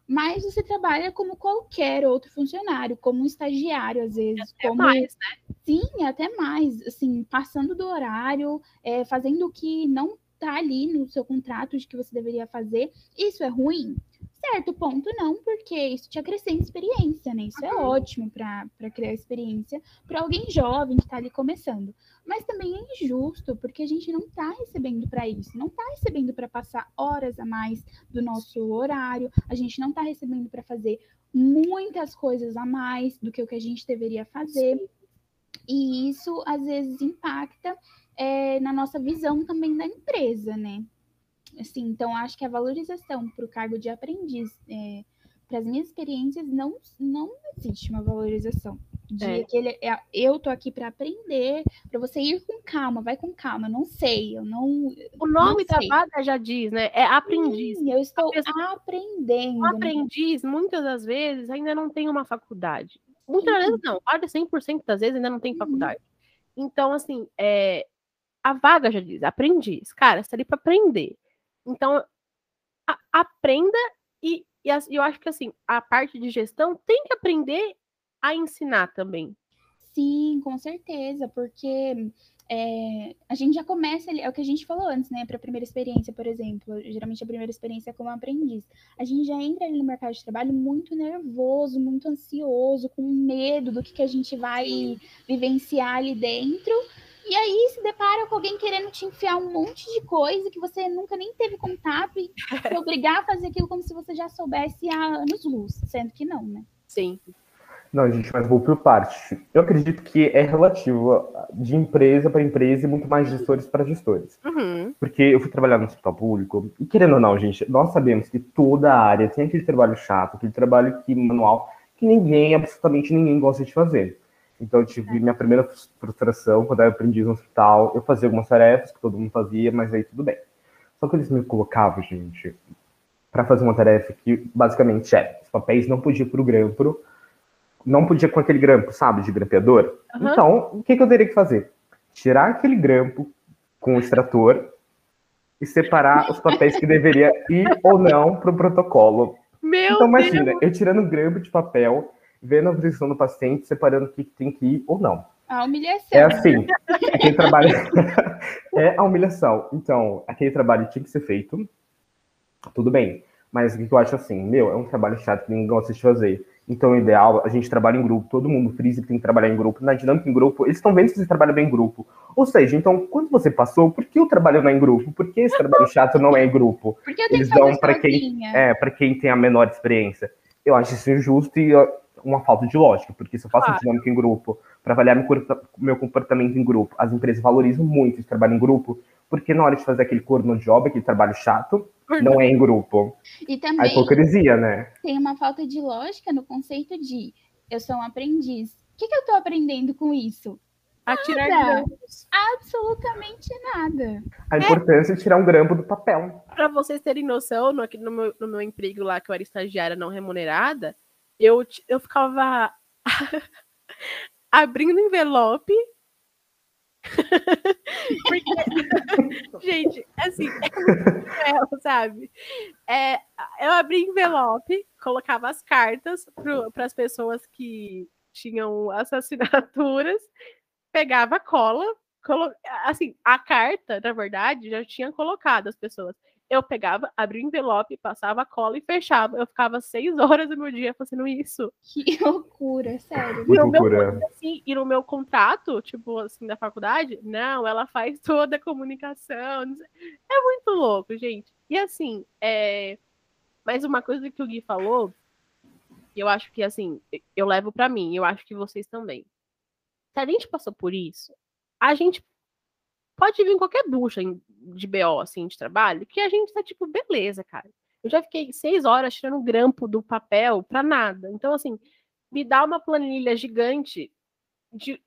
mas você trabalha como qualquer outro funcionário, como um estagiário, às vezes. Até como... mais, né? Sim, até mais. Assim, passando do horário, é, fazendo o que não está ali no seu contrato de que você deveria fazer, isso é ruim? Certo ponto, não, porque isso te acrescenta experiência, né? Isso é ótimo para criar experiência para alguém jovem que está ali começando. Mas também é injusto, porque a gente não está recebendo para isso, não está recebendo para passar horas a mais do nosso horário, a gente não está recebendo para fazer muitas coisas a mais do que o que a gente deveria fazer. E isso às vezes impacta é, na nossa visão também da empresa, né? Assim, então, acho que a valorização para o cargo de aprendiz, é, para as minhas experiências, não, não existe uma valorização. De é. aquele, é, eu tô aqui para aprender, para você ir com calma, vai com calma. Eu não sei, eu não. O nome da vaga já diz, né? É aprendiz. Sim, eu estou aprendendo. O aprendiz, muitas das vezes, ainda não tem uma faculdade. Muitas Sim. vezes não, quase 100% das vezes ainda não tem uhum. faculdade. Uhum. Então, assim, é, a vaga já diz, aprendiz. Cara, você está ali para aprender. Então, a, aprenda e, e eu acho que assim, a parte de gestão tem que aprender a ensinar também. Sim, com certeza, porque é, a gente já começa ali, é o que a gente falou antes, né? Para a primeira experiência, por exemplo, geralmente a primeira experiência é como aprendiz. A gente já entra ali no mercado de trabalho muito nervoso, muito ansioso, com medo do que, que a gente vai vivenciar ali dentro. E aí se depara com alguém querendo te enfiar um monte de coisa que você nunca nem teve contato e te obrigar a fazer aquilo como se você já soubesse há anos luz, sendo que não, né? Sim. Não, gente, mas vou por parte. Eu acredito que é relativo de empresa para empresa e muito mais de gestores para gestores. Uhum. Porque eu fui trabalhar no hospital público e, querendo ou não, gente, nós sabemos que toda área tem aquele trabalho chato, aquele trabalho que, manual, que ninguém, absolutamente ninguém gosta de fazer. Então, eu tive minha primeira frustração quando eu aprendi no hospital. Eu fazia algumas tarefas que todo mundo fazia, mas aí tudo bem. Só que eles me colocavam, gente, para fazer uma tarefa que basicamente é: os papéis não podiam para o grampo, não podia com aquele grampo, sabe, de grampeador. Uhum. Então, o que, que eu teria que fazer? Tirar aquele grampo com o extrator e separar os papéis que deveria ir ou não para o protocolo. Meu então, imagina, Deus. eu tirando o grampo de papel vendo a posição do paciente, separando o que tem que ir ou não. A humilhação. É assim, aquele trabalho é a humilhação. Então, aquele trabalho tinha que ser feito, tudo bem. Mas o que eu acho assim, meu, é um trabalho chato que ninguém gosta de fazer. Então, o ideal, a gente trabalha em grupo, todo mundo frisa que tem que trabalhar em grupo. Na dinâmica em grupo, eles estão vendo se você trabalha bem em grupo. Ou seja, então, quando você passou, por que o trabalho não é em grupo? Por que esse trabalho chato não é em grupo? Porque eu tenho eles dão para quem, é, para quem tem a menor experiência. Eu acho isso injusto e uma falta de lógica, porque se eu faço claro. dinâmica em grupo, para avaliar meu comportamento em grupo, as empresas valorizam muito esse trabalho em grupo, porque na hora de fazer aquele corno job, aquele trabalho chato, não é em grupo. E também a hipocrisia, né? Tem uma falta de lógica no conceito de eu sou um aprendiz. O que, que eu estou aprendendo com isso? A tirar grampos. Absolutamente nada. A importância é, é tirar um grampo do papel. Para vocês terem noção, no, no, meu, no meu emprego lá, que eu era estagiária não remunerada, eu, eu ficava abrindo envelope Porque, gente, assim, é sabe? É, eu abri envelope, colocava as cartas para as pessoas que tinham as assinaturas, pegava cola, colo... assim, a carta, na verdade, já tinha colocado as pessoas eu pegava, abria o envelope, passava a cola e fechava. Eu ficava seis horas do meu dia fazendo isso. Que loucura, sério. E no, meu, assim, e no meu contrato, tipo assim, da faculdade, não, ela faz toda a comunicação. É muito louco, gente. E assim, é... mas uma coisa que o Gui falou, eu acho que assim, eu levo para mim, eu acho que vocês também. Se a gente passou por isso, a gente pode vir qualquer bucha de BO, assim, de trabalho, que a gente tá tipo, beleza, cara. Eu já fiquei seis horas tirando grampo do papel para nada. Então, assim, me dá uma planilha gigante de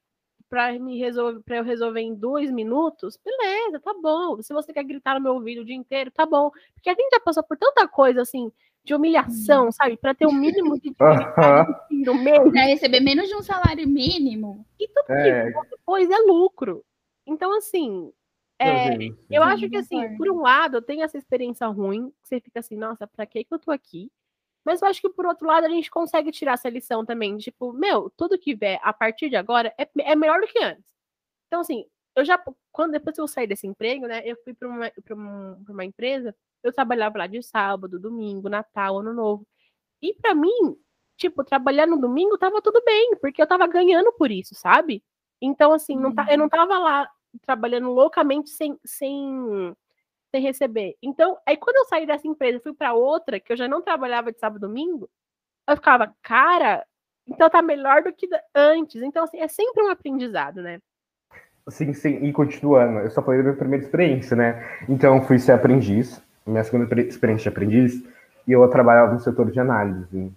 para me resolver, para eu resolver em dois minutos, beleza, tá bom. Se você quer gritar no meu ouvido o dia inteiro, tá bom. Porque a gente já passou por tanta coisa assim de humilhação, sabe? Para ter um mínimo de no mês. Pra receber menos de um salário mínimo. E tudo é. que depois é lucro. Então, assim, é, eu acho que, assim, por um lado, eu tenho essa experiência ruim, que você fica assim, nossa, pra que que eu tô aqui? Mas eu acho que, por outro lado, a gente consegue tirar essa lição também, tipo, meu, tudo que vier a partir de agora é, é melhor do que antes. Então, assim, eu já, quando depois que eu saí desse emprego, né, eu fui para uma, pra uma, pra uma empresa, eu trabalhava lá de sábado, domingo, Natal, Ano Novo. E para mim, tipo, trabalhar no domingo tava tudo bem, porque eu tava ganhando por isso, sabe? Então, assim, não tá, eu não tava lá trabalhando loucamente sem, sem, sem receber. Então, aí quando eu saí dessa empresa fui para outra, que eu já não trabalhava de sábado e domingo, eu ficava, cara, então tá melhor do que antes. Então, assim, é sempre um aprendizado, né? Sim, sim, e continuando, eu só falei da minha primeira experiência, né? Então, fui ser aprendiz, minha segunda experiência de aprendiz, e eu trabalhava no setor de análise,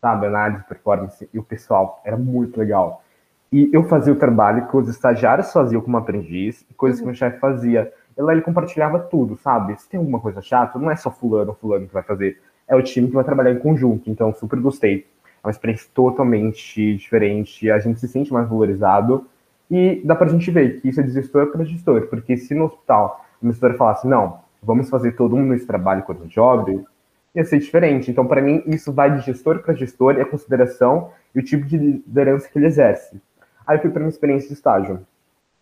sabe? Análise, performance, e o pessoal era muito legal. E eu fazia o trabalho que os estagiários faziam como aprendiz, coisas que meu chefe fazia. E lá ele compartilhava tudo, sabe? Se tem alguma coisa chata, não é só fulano ou fulano que vai fazer, é o time que vai trabalhar em conjunto. Então, super gostei. É uma experiência totalmente diferente, a gente se sente mais valorizado e dá pra gente ver que isso é de gestor para gestor, porque se no hospital a gestora falasse, não, vamos fazer todo mundo esse trabalho quanto job, ia ser diferente. Então, para mim, isso vai de gestor para gestor e a consideração e o tipo de liderança que ele exerce. Aí eu fui para uma experiência de estágio.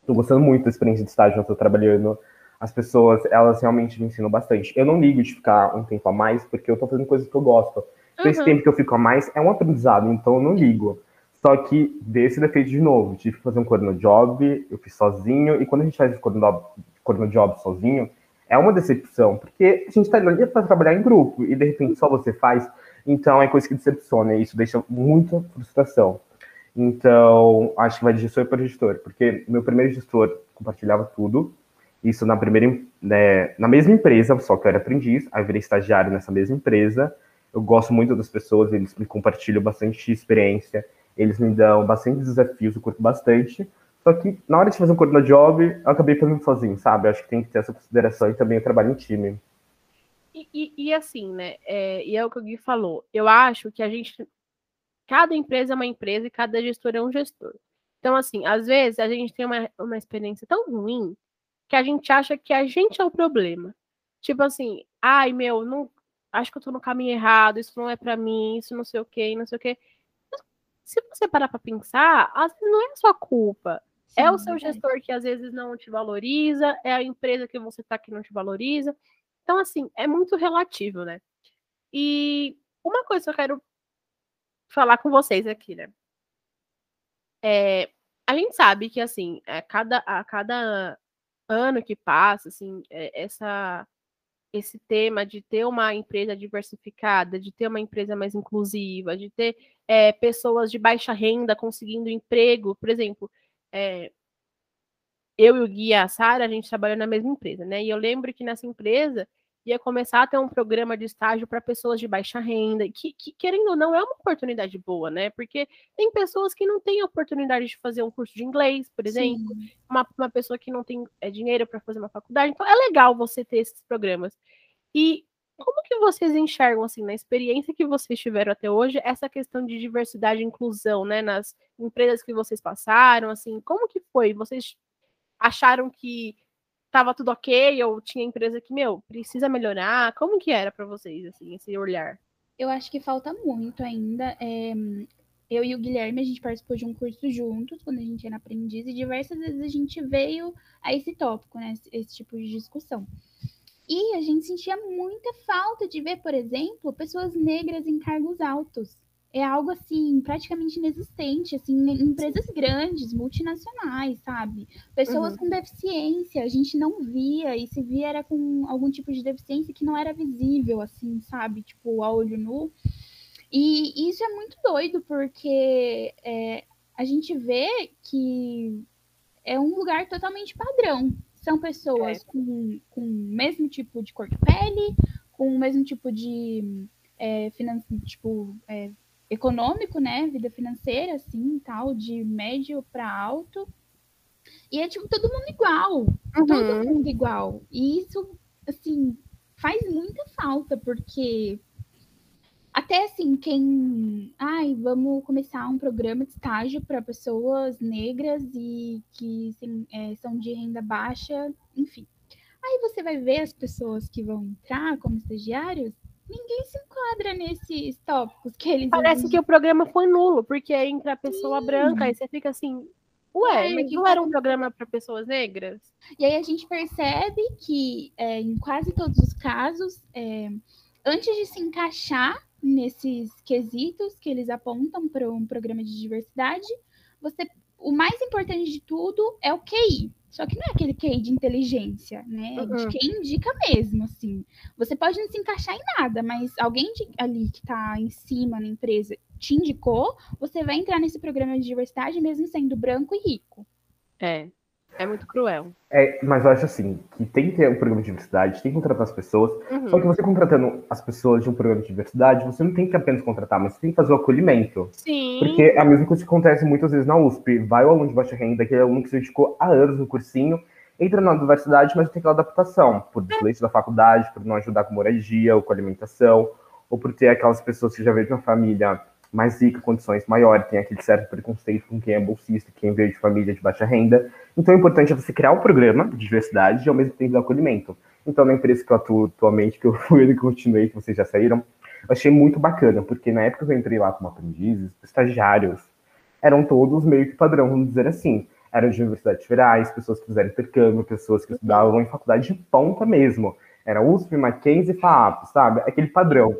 Estou gostando muito da experiência de estágio onde estou trabalhando. As pessoas, elas realmente me ensinam bastante. Eu não ligo de ficar um tempo a mais, porque eu estou fazendo coisas que eu gosto. Então, uhum. esse tempo que eu fico a mais é um aprendizado, então eu não ligo. Só que desse defeito de novo. Tive que fazer um corno job, eu fiz sozinho, e quando a gente faz corno job sozinho, é uma decepção, porque a gente está ali para trabalhar em grupo, e de repente só você faz, então é coisa que decepciona, e isso deixa muita frustração. Então, acho que vai de gestor para gestor, porque meu primeiro gestor compartilhava tudo, isso na primeira, né, na mesma empresa, só que eu era aprendiz, aí eu virei estagiário nessa mesma empresa. Eu gosto muito das pessoas, eles me compartilham bastante experiência, eles me dão bastante desafios, eu curto bastante. Só que na hora de fazer um corno job, eu acabei fazendo sozinho, sabe? Acho que tem que ter essa consideração e também o trabalho em time. E, e, e assim, né? É, e é o que o Gui falou. Eu acho que a gente cada empresa é uma empresa e cada gestor é um gestor. Então, assim, às vezes a gente tem uma, uma experiência tão ruim que a gente acha que a gente é o problema. Tipo assim, ai meu, não, acho que eu tô no caminho errado, isso não é para mim, isso não sei o que, não sei o que. Se você parar pra pensar, às vezes não é a sua culpa. Sim, é o seu gestor que às vezes não te valoriza, é a empresa que você tá que não te valoriza. Então, assim, é muito relativo, né? E uma coisa que eu quero falar com vocês aqui, né? É, a gente sabe que, assim, a é, cada, a cada ano que passa, assim, é, essa, esse tema de ter uma empresa diversificada, de ter uma empresa mais inclusiva, de ter é, pessoas de baixa renda conseguindo emprego, por exemplo, é, eu e o Gui e a Sara, a gente trabalhou na mesma empresa, né? E eu lembro que nessa empresa ia começar a ter um programa de estágio para pessoas de baixa renda, que, que, querendo ou não, é uma oportunidade boa, né? Porque tem pessoas que não têm oportunidade de fazer um curso de inglês, por exemplo, uma, uma pessoa que não tem é, dinheiro para fazer uma faculdade. Então, é legal você ter esses programas. E como que vocês enxergam, assim, na experiência que vocês tiveram até hoje, essa questão de diversidade e inclusão, né, nas empresas que vocês passaram, assim, como que foi? Vocês acharam que estava tudo ok ou tinha empresa que, meu, precisa melhorar? Como que era para vocês, assim, esse olhar? Eu acho que falta muito ainda. É, eu e o Guilherme, a gente participou de um curso juntos, quando a gente era aprendiz, e diversas vezes a gente veio a esse tópico, né? Esse, esse tipo de discussão. E a gente sentia muita falta de ver, por exemplo, pessoas negras em cargos altos é algo assim praticamente inexistente, assim, em empresas grandes, multinacionais, sabe? Pessoas uhum. com deficiência, a gente não via, e se via era com algum tipo de deficiência que não era visível, assim, sabe? Tipo, a olho nu. E isso é muito doido, porque é, a gente vê que é um lugar totalmente padrão. São pessoas é. com, com o mesmo tipo de cor de pele, com o mesmo tipo de é, finan tipo, é, econômico, né? Vida financeira, assim, tal, de médio para alto. E é tipo todo mundo igual. Uhum. Todo mundo igual. E isso, assim, faz muita falta, porque até assim, quem. Ai, vamos começar um programa de estágio para pessoas negras e que assim, é, são de renda baixa, enfim. Aí você vai ver as pessoas que vão entrar como estagiários, ninguém se enquadra nesses tópicos que eles. Parece que o programa foi nulo, porque entra a pessoa Sim. branca e você fica assim. Ué, é, mas não era um programa para pessoas negras? E aí a gente percebe que é, em quase todos os casos, é, antes de se encaixar nesses quesitos que eles apontam para um programa de diversidade, você, o mais importante de tudo é o QI. Só que não é aquele QI de inteligência, né? Uhum. De quem indica mesmo, assim. Você pode não se encaixar em nada, mas alguém de, ali que está em cima na empresa te indicou, você vai entrar nesse programa de diversidade mesmo sendo branco e rico. É. É muito cruel. É, mas eu acho assim, que tem que ter um programa de diversidade, tem que contratar as pessoas. Uhum. Só que você contratando as pessoas de um programa de diversidade, você não tem que apenas contratar, mas você tem que fazer o acolhimento. Sim. Porque é a mesma coisa que acontece muitas vezes na USP. Vai o aluno de baixa renda, aquele aluno que se dedicou há anos no cursinho, entra na universidade, mas tem aquela adaptação, por desleite da faculdade, por não ajudar com moradia ou com alimentação, ou por ter aquelas pessoas que já veio de uma família mais rica, condições maiores, tem aquele certo preconceito com quem é bolsista, quem veio de família de baixa renda. Então, o importante é você criar um programa de diversidade e, ao mesmo tempo, dar acolhimento. Então, na empresa que eu atuo atualmente, que eu fui e continuei, que vocês já saíram, eu achei muito bacana, porque na época que eu entrei lá como aprendizes, estagiários eram todos meio que padrão, vamos dizer assim. Eram de universidades federais, pessoas que fizeram intercâmbio, pessoas que estudavam em faculdade de ponta mesmo. Era USP, Mackenzie, FAAP, sabe? Aquele padrão.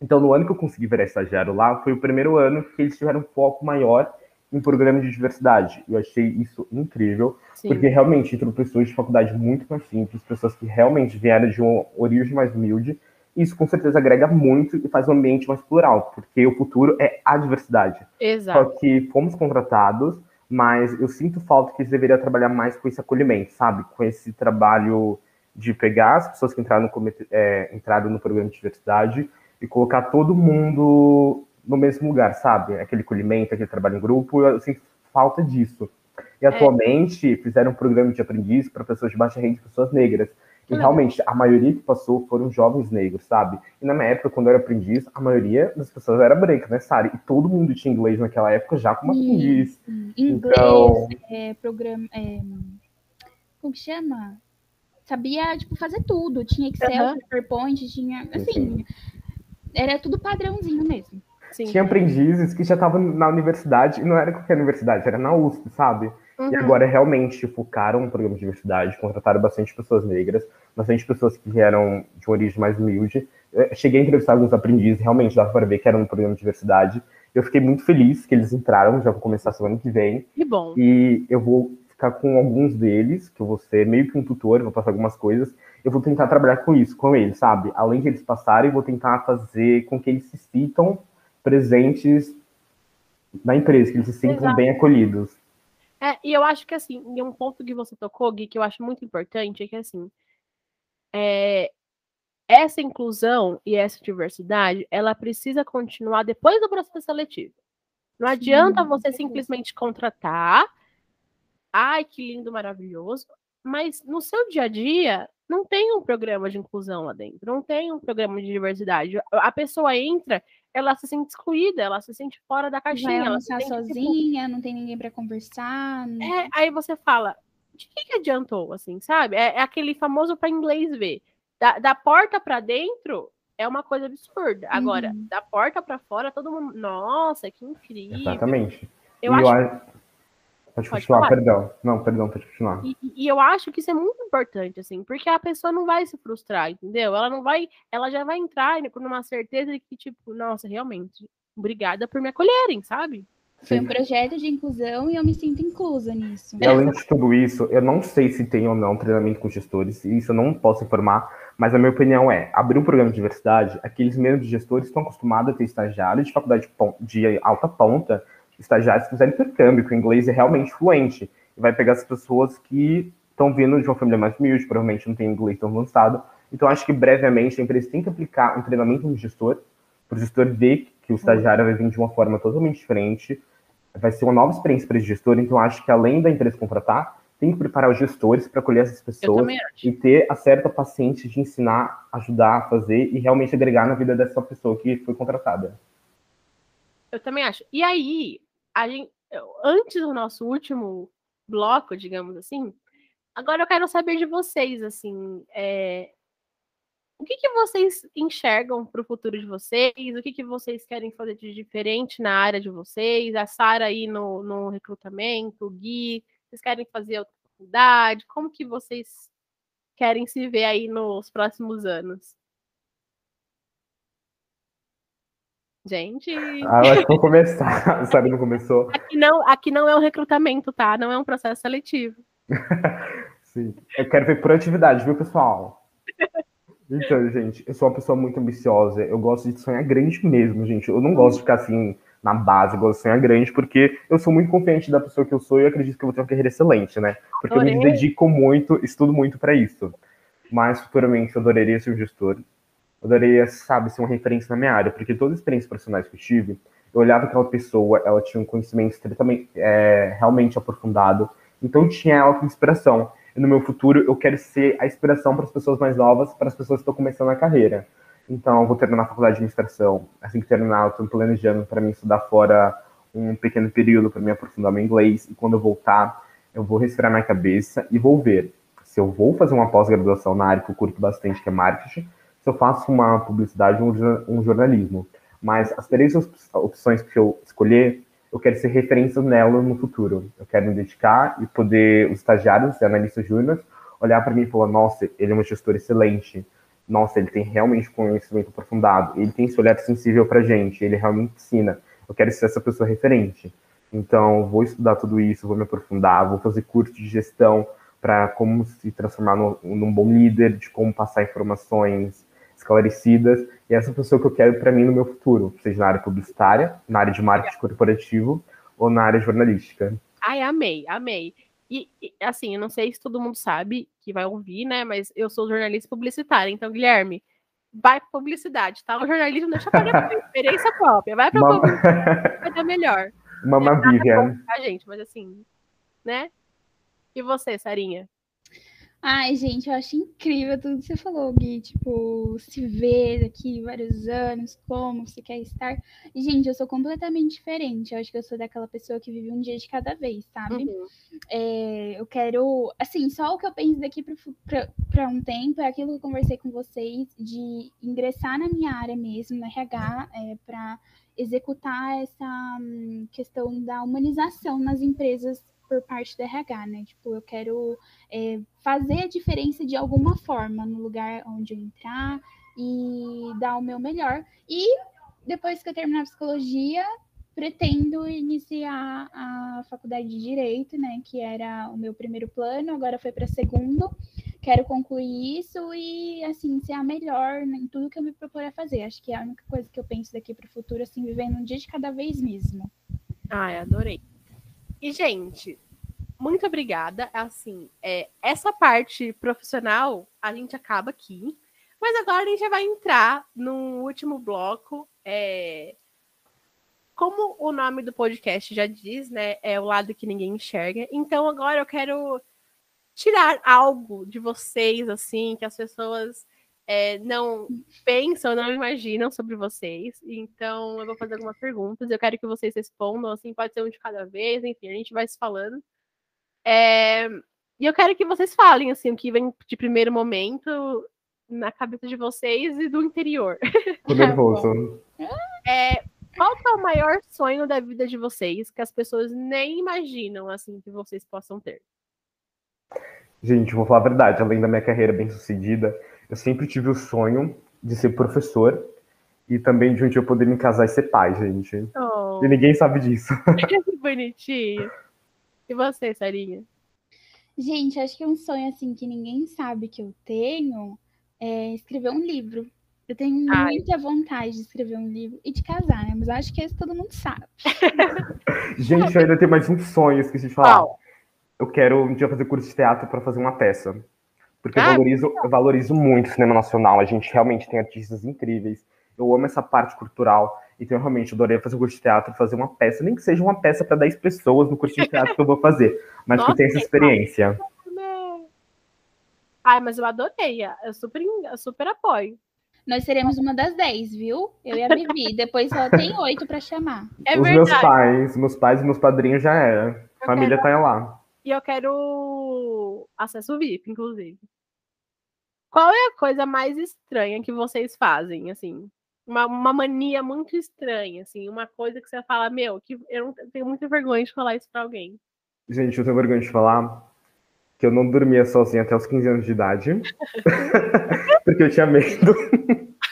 Então, no ano que eu consegui virar estagiário lá, foi o primeiro ano que eles tiveram um foco maior em programas de diversidade. Eu achei isso incrível, Sim. porque realmente entrou pessoas de faculdade muito mais simples, pessoas que realmente vieram de uma origem mais humilde. Isso com certeza agrega muito e faz o ambiente mais plural, porque o futuro é a diversidade. Exato. Só que fomos contratados, mas eu sinto falta que eles deveriam trabalhar mais com esse acolhimento, sabe? Com esse trabalho de pegar as pessoas que entraram no, é, entraram no programa de diversidade e colocar todo mundo no mesmo lugar, sabe? Aquele colhimento, aquele trabalho em grupo, eu sinto falta disso. E é. atualmente fizeram um programa de aprendiz para pessoas de baixa renda e pessoas negras. E realmente, a maioria que passou foram jovens negros, sabe? E na minha época, quando eu era aprendiz, a maioria das pessoas era branca, né, Sari? E todo mundo tinha inglês naquela época já como aprendiz. Inglês, então... é, programa. É... Como que chama? Sabia, tipo, fazer tudo. Tinha Excel, uhum. PowerPoint, tinha. Assim, sim era tudo padrãozinho mesmo. Sim. Tinha aprendizes que já estavam na universidade, e não era qualquer universidade, era na USP, sabe? Uhum. E agora realmente focaram no programa de diversidade, contrataram bastante pessoas negras, bastante pessoas que vieram de uma origem mais humilde. Eu cheguei a entrevistar alguns aprendizes, realmente dava para ver que era um programa de diversidade. Eu fiquei muito feliz que eles entraram, já vou começar semana que vem. Que bom. E eu vou ficar com alguns deles, que eu vou ser meio que um tutor, vou passar algumas coisas, eu vou tentar trabalhar com isso, com eles, sabe? Além de eles passarem, eu vou tentar fazer com que eles se sintam presentes na empresa, que eles se sintam Exato. bem acolhidos. É, e eu acho que assim, e um ponto que você tocou, Gui, que eu acho muito importante, é que assim, é, essa inclusão e essa diversidade, ela precisa continuar depois do processo seletivo. Não adianta Sim. você simplesmente contratar, ai, que lindo, maravilhoso, mas no seu dia a dia, não tem um programa de inclusão lá dentro, não tem um programa de diversidade. A pessoa entra, ela se sente excluída, ela se sente fora da caixinha. Vai ela se sente, tipo sozinha, tipo... não tem ninguém para conversar. Não... É, aí você fala, de que, que adiantou, assim, sabe? É, é aquele famoso para inglês ver. Da, da porta para dentro é uma coisa absurda. Agora, uhum. da porta para fora, todo mundo, nossa, que incrível. Exatamente. Eu e acho. Eu... Pode, pode continuar, falar. perdão. Não, perdão, pode continuar. E, e, eu acho que isso é muito importante, assim, porque a pessoa não vai se frustrar, entendeu? Ela não vai, ela já vai entrar numa certeza de que, tipo, nossa, realmente, obrigada por me acolherem, sabe? Foi um projeto de inclusão e eu me sinto inclusa nisso. E além de tudo isso, eu não sei se tem ou não treinamento com gestores, e isso eu não posso informar, mas a minha opinião é, abrir um programa de diversidade, aqueles mesmos gestores estão acostumados a ter estagiários de faculdade de alta ponta, estagiários que fizeram intercâmbio, que o inglês é realmente fluente, e vai pegar as pessoas que estão vindo de uma família mais humilde, provavelmente não tem inglês tão avançado, então acho que brevemente a empresa tem que aplicar um treinamento no gestor, para o gestor ver que o estagiário vai vir de uma forma totalmente diferente, vai ser uma nova experiência para esse gestor, então acho que além da empresa contratar, tem que preparar os gestores para acolher essas pessoas e ter a certa paciência de ensinar, ajudar a fazer e realmente agregar na vida dessa pessoa que foi contratada. Eu também acho. E aí, a gente, antes do nosso último bloco, digamos assim, agora eu quero saber de vocês, assim, é, o que, que vocês enxergam para o futuro de vocês? O que, que vocês querem fazer de diferente na área de vocês? A Sara aí no, no recrutamento, o Gui, vocês querem fazer outra faculdade? Como que vocês querem se ver aí nos próximos anos? Gente. Ah, eu acho que vou começar. Sara não começou. Aqui não, aqui não é um recrutamento, tá? Não é um processo seletivo. Sim. Eu quero ver por atividade, viu, pessoal? Então, gente, eu sou uma pessoa muito ambiciosa. Eu gosto de sonhar grande mesmo, gente. Eu não gosto de ficar assim na base, eu gosto de sonhar grande, porque eu sou muito confiante da pessoa que eu sou e eu acredito que eu vou ter uma carreira excelente, né? Porque Adorei. eu me dedico muito, estudo muito para isso. Mas futuramente eu adoraria ser um gestor. Adoraria, sabe, ser uma referência na minha área, porque todas as experiências profissionais que eu tive, eu olhava aquela pessoa, ela tinha um conhecimento estritamente, é, realmente aprofundado, então eu tinha ela como inspiração e no meu futuro eu quero ser a inspiração para as pessoas mais novas, para as pessoas que estão começando a carreira. Então, eu vou terminar a faculdade de administração. Assim que terminar, eu estou planejando para mim estudar fora um pequeno período para me aprofundar meu inglês. E quando eu voltar, eu vou respirar minha cabeça e vou ver se eu vou fazer uma pós-graduação na área que eu curto bastante, que é marketing, se eu faço uma publicidade ou um jornalismo. Mas as três opções que eu escolher, eu quero ser referência nela no futuro. Eu quero me dedicar e poder os estagiários e analistas júnior olhar para mim e falar: nossa, ele é um gestor excelente. Nossa, ele tem realmente conhecimento aprofundado. Ele tem esse olhar sensível para gente. Ele realmente ensina. Eu quero ser essa pessoa referente. Então, vou estudar tudo isso, vou me aprofundar, vou fazer curso de gestão para como se transformar no, num bom líder, de como passar informações esclarecidas e essa pessoa que eu quero para mim no meu futuro, seja na área publicitária, na área de marketing corporativo ou na área jornalística. Ai, amei, amei. E, e, assim, eu não sei se todo mundo sabe que vai ouvir, né? Mas eu sou jornalista publicitária, então, Guilherme, vai para publicidade, tá? O jornalismo deixa para experiência própria, vai para Mama... publicidade, vai dar melhor. É Vivian. A gente, mas assim, né? E você, Sarinha? Ai, gente, eu acho incrível tudo que você falou, Gui. Tipo, se ver daqui vários anos, como você quer estar. E, gente, eu sou completamente diferente. Eu acho que eu sou daquela pessoa que vive um dia de cada vez, sabe? Uhum. É, eu quero. Assim, só o que eu penso daqui para um tempo é aquilo que eu conversei com vocês, de ingressar na minha área mesmo, na RH, é, para executar essa hum, questão da humanização nas empresas por parte da RH, né? Tipo, eu quero é, fazer a diferença de alguma forma no lugar onde eu entrar e dar o meu melhor. E depois que eu terminar a psicologia, pretendo iniciar a faculdade de direito, né? Que era o meu primeiro plano, agora foi para segundo. Quero concluir isso e, assim, ser a melhor em tudo que eu me propor a fazer. Acho que é a única coisa que eu penso daqui para o futuro, assim, vivendo um dia de cada vez mesmo. Ai, adorei. E, gente, muito obrigada. Assim, é, essa parte profissional a gente acaba aqui. Mas agora a gente já vai entrar no último bloco. É, como o nome do podcast já diz, né? É o lado que ninguém enxerga. Então agora eu quero tirar algo de vocês, assim, que as pessoas é, não pensam, não imaginam sobre vocês. Então, eu vou fazer algumas perguntas. Eu quero que vocês respondam, assim, pode ser um de cada vez, enfim, a gente vai se falando. É, E eu quero que vocês falem, assim, o que vem de primeiro momento na cabeça de vocês e do interior. Tô nervoso. É, qual é o maior sonho da vida de vocês que as pessoas nem imaginam, assim, que vocês possam ter? Gente, vou falar a verdade, além da minha carreira bem sucedida, eu sempre tive o sonho de ser professor e também de um dia eu poder me casar e ser pai, gente. Oh, E ninguém sabe disso. que bonitinho. E você, Sarinha? Gente, acho que um sonho assim que ninguém sabe que eu tenho é escrever um livro. Eu tenho Ai. muita vontade de escrever um livro e de casar, né? Mas eu acho que esse todo mundo sabe. Gente, eu ainda tenho mais um sonho, esqueci de falar. Qual? Eu quero um dia fazer curso de teatro para fazer uma peça. Porque eu Ah, valorizo, eu valorizo muito o cinema nacional. A gente realmente tem artistas incríveis. Eu amo essa parte cultural. Então, eu realmente adorei fazer um curso de teatro, fazer uma peça, nem que seja uma peça para 10 pessoas no curso de teatro que eu vou fazer. Mas que Nossa, tenha essa que experiência. Ai, mas eu adorei. Eu super, eu super apoio. Nós seremos uma das dez, viu? Eu e a Vivi. Depois só tem oito pra chamar. É Os meus verdade. pais, meus pais e meus padrinhos já era. A família tá lá. E eu quero acesso VIP, inclusive. Qual é a coisa mais estranha que vocês fazem, assim? Uma, uma mania muito estranha, assim, uma coisa que você fala, meu, que eu não eu tenho muita vergonha de falar isso pra alguém. Gente, eu tenho vergonha de falar que eu não dormia sozinha até os 15 anos de idade. porque eu tinha medo.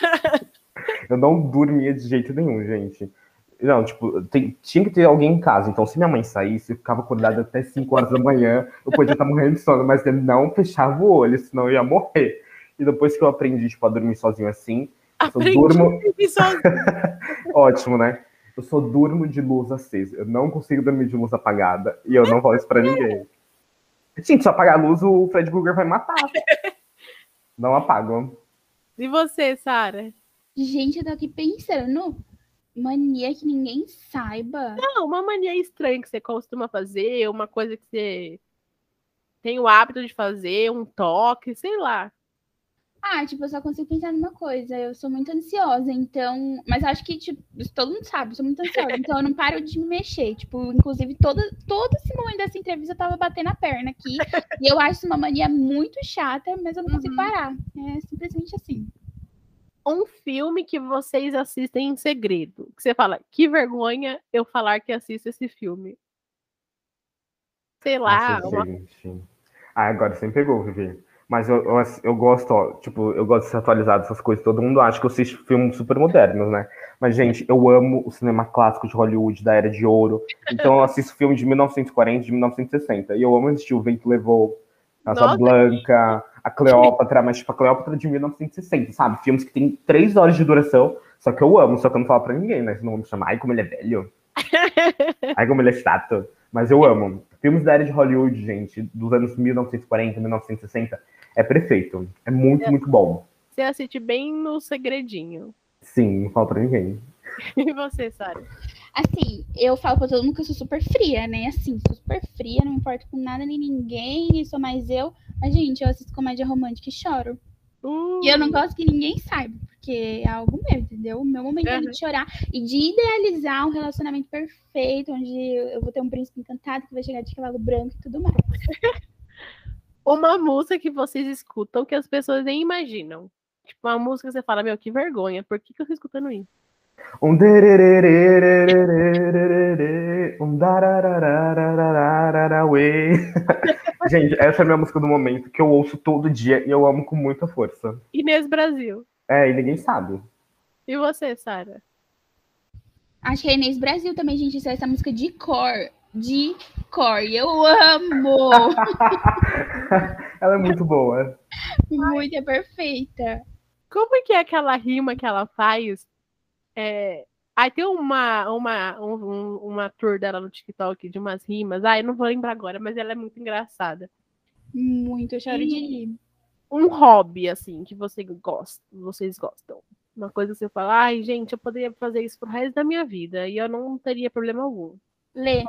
eu não dormia de jeito nenhum, gente. Não, tipo, tem- tinha que ter alguém em casa. Então, se minha mãe saísse, eu ficava acordada até 5 horas da manhã. Eu podia estar morrendo de sono, mas eu não fechava o olho, senão eu ia morrer. E depois que eu aprendi, tipo, a dormir sozinho assim, eu só Aprendi durmo. dormir sozinha. Ótimo, né? Eu só durmo de luz acesa. Eu não consigo dormir de luz apagada. E eu não falo isso pra ninguém. Gente, se eu apagar a luz, o Fred Krueger vai matar. Não apago. E você, Sara? Gente, eu tô aqui pensando. Mania que ninguém saiba. Não, uma mania estranha que você costuma fazer, uma coisa que você tem o hábito de fazer, um toque, sei lá. Ah, tipo, eu só consigo pensar numa coisa. Eu sou muito ansiosa, então. Mas eu acho que, tipo, todo mundo sabe, eu sou muito ansiosa. Então eu não paro de me mexer. Tipo, inclusive, todo, todo esse momento dessa entrevista eu tava batendo a perna aqui. e eu acho isso uma mania muito chata, mas eu não consigo Uhum. parar. É simplesmente assim. Um filme que vocês assistem em segredo. Que você fala, que vergonha eu falar que assisto esse filme. Sei lá, Nossa, uma gente. Ah, agora você me pegou, Vivi. Mas eu, eu, eu gosto, ó, tipo, eu gosto de ser atualizado dessas coisas. Todo mundo acha que eu assisto filmes super modernos, né? Mas, gente, eu amo o cinema clássico de Hollywood, da Era de Ouro. Então, eu assisto filme de 1940, de 1960. E eu amo assistir O Vento Levou, Nossa. Casablanca, a Cleópatra, mas, tipo, a Cleópatra de 1960, sabe? Filmes que tem três horas de duração, só que eu amo, só que eu não falo pra ninguém, né? Senão vão me chamar, ai, como ele é velho. Ai, como ele é chato. Mas eu amo. Filmes da era de Hollywood, gente, dos anos 1940, 1960, é perfeito. É muito, muito bom. Você assiste bem no segredinho. Sim, não falo pra ninguém. E você, Sara? Assim, eu falo pra todo mundo que eu sou super fria, né? Assim, sou super fria, não me importo com nada nem ninguém, sou mais eu. Mas, gente, eu assisto comédia romântica e choro. Uh, E eu não gosto que ninguém saiba, porque é algo meu, entendeu? O meu momento é Uhum. de chorar e de idealizar um relacionamento perfeito, onde eu vou ter um príncipe encantado que vai chegar de cavalo branco e tudo mais. Uma música que vocês escutam que as pessoas nem imaginam. Tipo, uma música que você fala, meu, que vergonha, por que, que eu tô escutando isso? Um um Gente, essa é a minha música do momento que eu ouço todo dia e eu amo com muita força. Inês Brasil. É, e ninguém sabe. E você, Sara? Acho que é Inês Brasil também, gente. Isso é essa música de cor. De cor. Eu amo! ela é muito boa. Muito, é perfeita. Como que é aquela rima que ela faz é... Aí tem uma, uma, um- um- uma tour dela no TikTok de umas rimas. Ah, eu não vou lembrar agora, mas ela é muito engraçada. Muito, eu choro de rir. Um hobby, assim, que você gosta, vocês gostam. Uma coisa que você fala, ai, gente, eu poderia fazer isso pro resto da minha vida e eu não teria problema algum. Ler.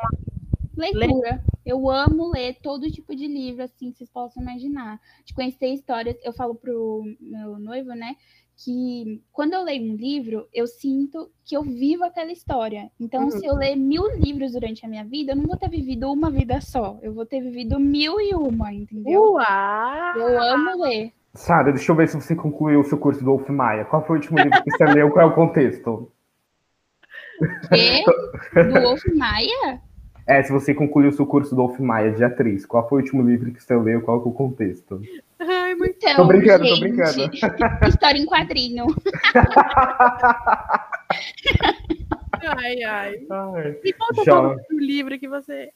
Leitura. Eu amo ler todo tipo de livro, assim, que vocês possam imaginar. De conhecer histórias. Eu falo pro meu noivo, né? Que quando eu leio um livro, eu sinto que eu vivo aquela história. Então, uhum. se eu ler mil livros durante a minha vida, eu não vou ter vivido uma vida só. Eu vou ter vivido mil e uma, entendeu? Uau! Eu amo ler. Sara, deixa eu ver se você concluiu o seu curso do Wolf Maia. Qual foi o último livro que você leu? Qual é o contexto? Que? Do Wolf Maia? É, se você concluiu o seu curso do Wolf Maia de atriz, qual foi o último livro que você leu? Qual é o contexto? Ai, muito então, Tô brincando, gente, tô brincando. História em quadrinho. ai, ai. ai. E conta já... o livro que você.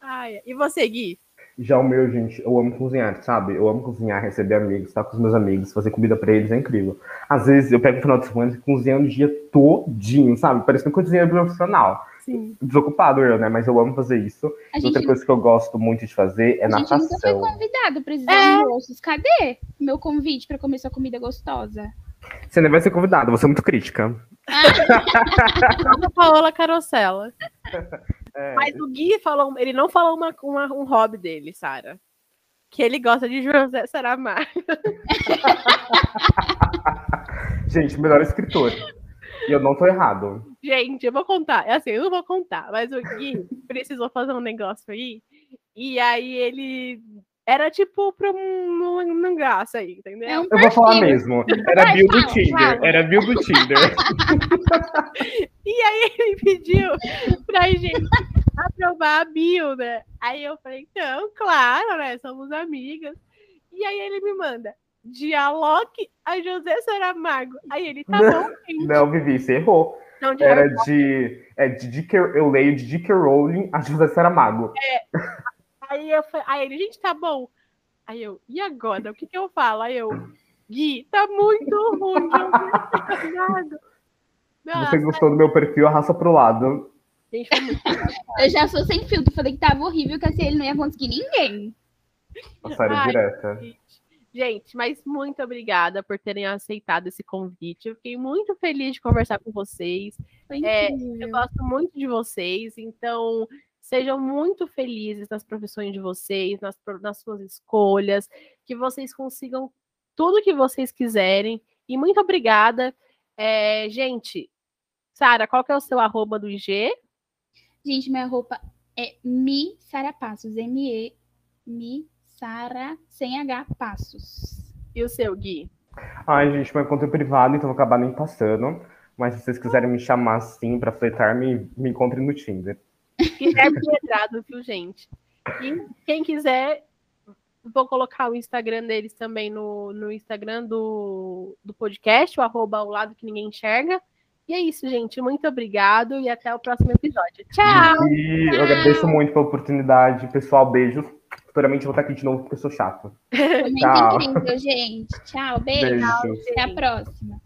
Ai, e você, Gui? Já o meu, gente, eu amo cozinhar, sabe? Eu amo cozinhar, receber amigos, estar com os meus amigos, fazer comida pra eles, é incrível. Às vezes eu pego o final de semana e cozinho o dia todinho, sabe? Parecendo cozinheiro profissional. Sim. Desocupado eu, né? Mas eu amo fazer isso. A Outra gente... coisa que eu gosto muito de fazer é a natação. A gente nunca foi convidado para esses é. almoços. Cadê meu convite para comer sua comida gostosa? Você nem vai ser convidado, você é muito crítica. Ah. Paola Carosella. É. Mas o Gui falou, ele não falou uma, uma um hobby dele, Sara. Que ele gosta de José Saramago. Gente, melhor escritor. E eu não tô errado. Gente, eu vou contar. É assim, eu não vou contar, mas o Gui precisou fazer um negócio aí. E aí ele era tipo pra um, um, graça aí, entendeu? É um eu vou falar mesmo. Era bio do Tinder. Era bio do Tinder. e aí ele pediu pra gente aprovar a bio, né? Aí eu falei, então, claro, né? Somos amigas. E aí ele me manda dialogue a José Saramago. Aí ele, tá não, bom, gente. Não, Vivi, você errou. Não, de Era de. É, de Dick, eu leio de Dick Rowling a José Saramago. É. Aí, eu, aí ele, gente, tá bom. Aí eu, e agora? O que, que eu falo? Aí eu, Gui, tá muito ruim, Saramago. Você gostou do meu perfil, arrasta pro lado. Gente, eu já sou sem filtro, falei que tava horrível, que assim ele não ia conseguir ninguém. A série Ai, direta. Gente. Gente, mas muito obrigada por terem aceitado esse convite. Eu fiquei muito feliz de conversar com vocês. É, eu gosto muito de vocês, então sejam muito felizes nas profissões de vocês, nas, nas suas escolhas, que vocês consigam tudo que vocês quiserem. E muito obrigada. É, gente, Sara, qual que é o seu arroba do IG? Gente, minha roupa é Mi Sara Passos, M-E, Mi Sara sem H Passos. E o seu, Gui? Ai, gente, meu conta é privado, então vou acabar nem passando. Mas se vocês quiserem me chamar assim pra fletar, me, me encontrem no Tinder. Guilherme Pedrado, viu, gente? E quem quiser, vou colocar o Instagram deles também no, no Instagram do, do podcast, o arroba ao lado que ninguém enxerga. E é isso, gente. Muito obrigado e até o próximo episódio. Tchau! E eu agradeço muito pela oportunidade. Pessoal, beijos. Futuramente eu vou estar aqui de novo porque eu sou chato. Tchau. Incrível, gente. Tchau, beijo. beijo. Até a próxima.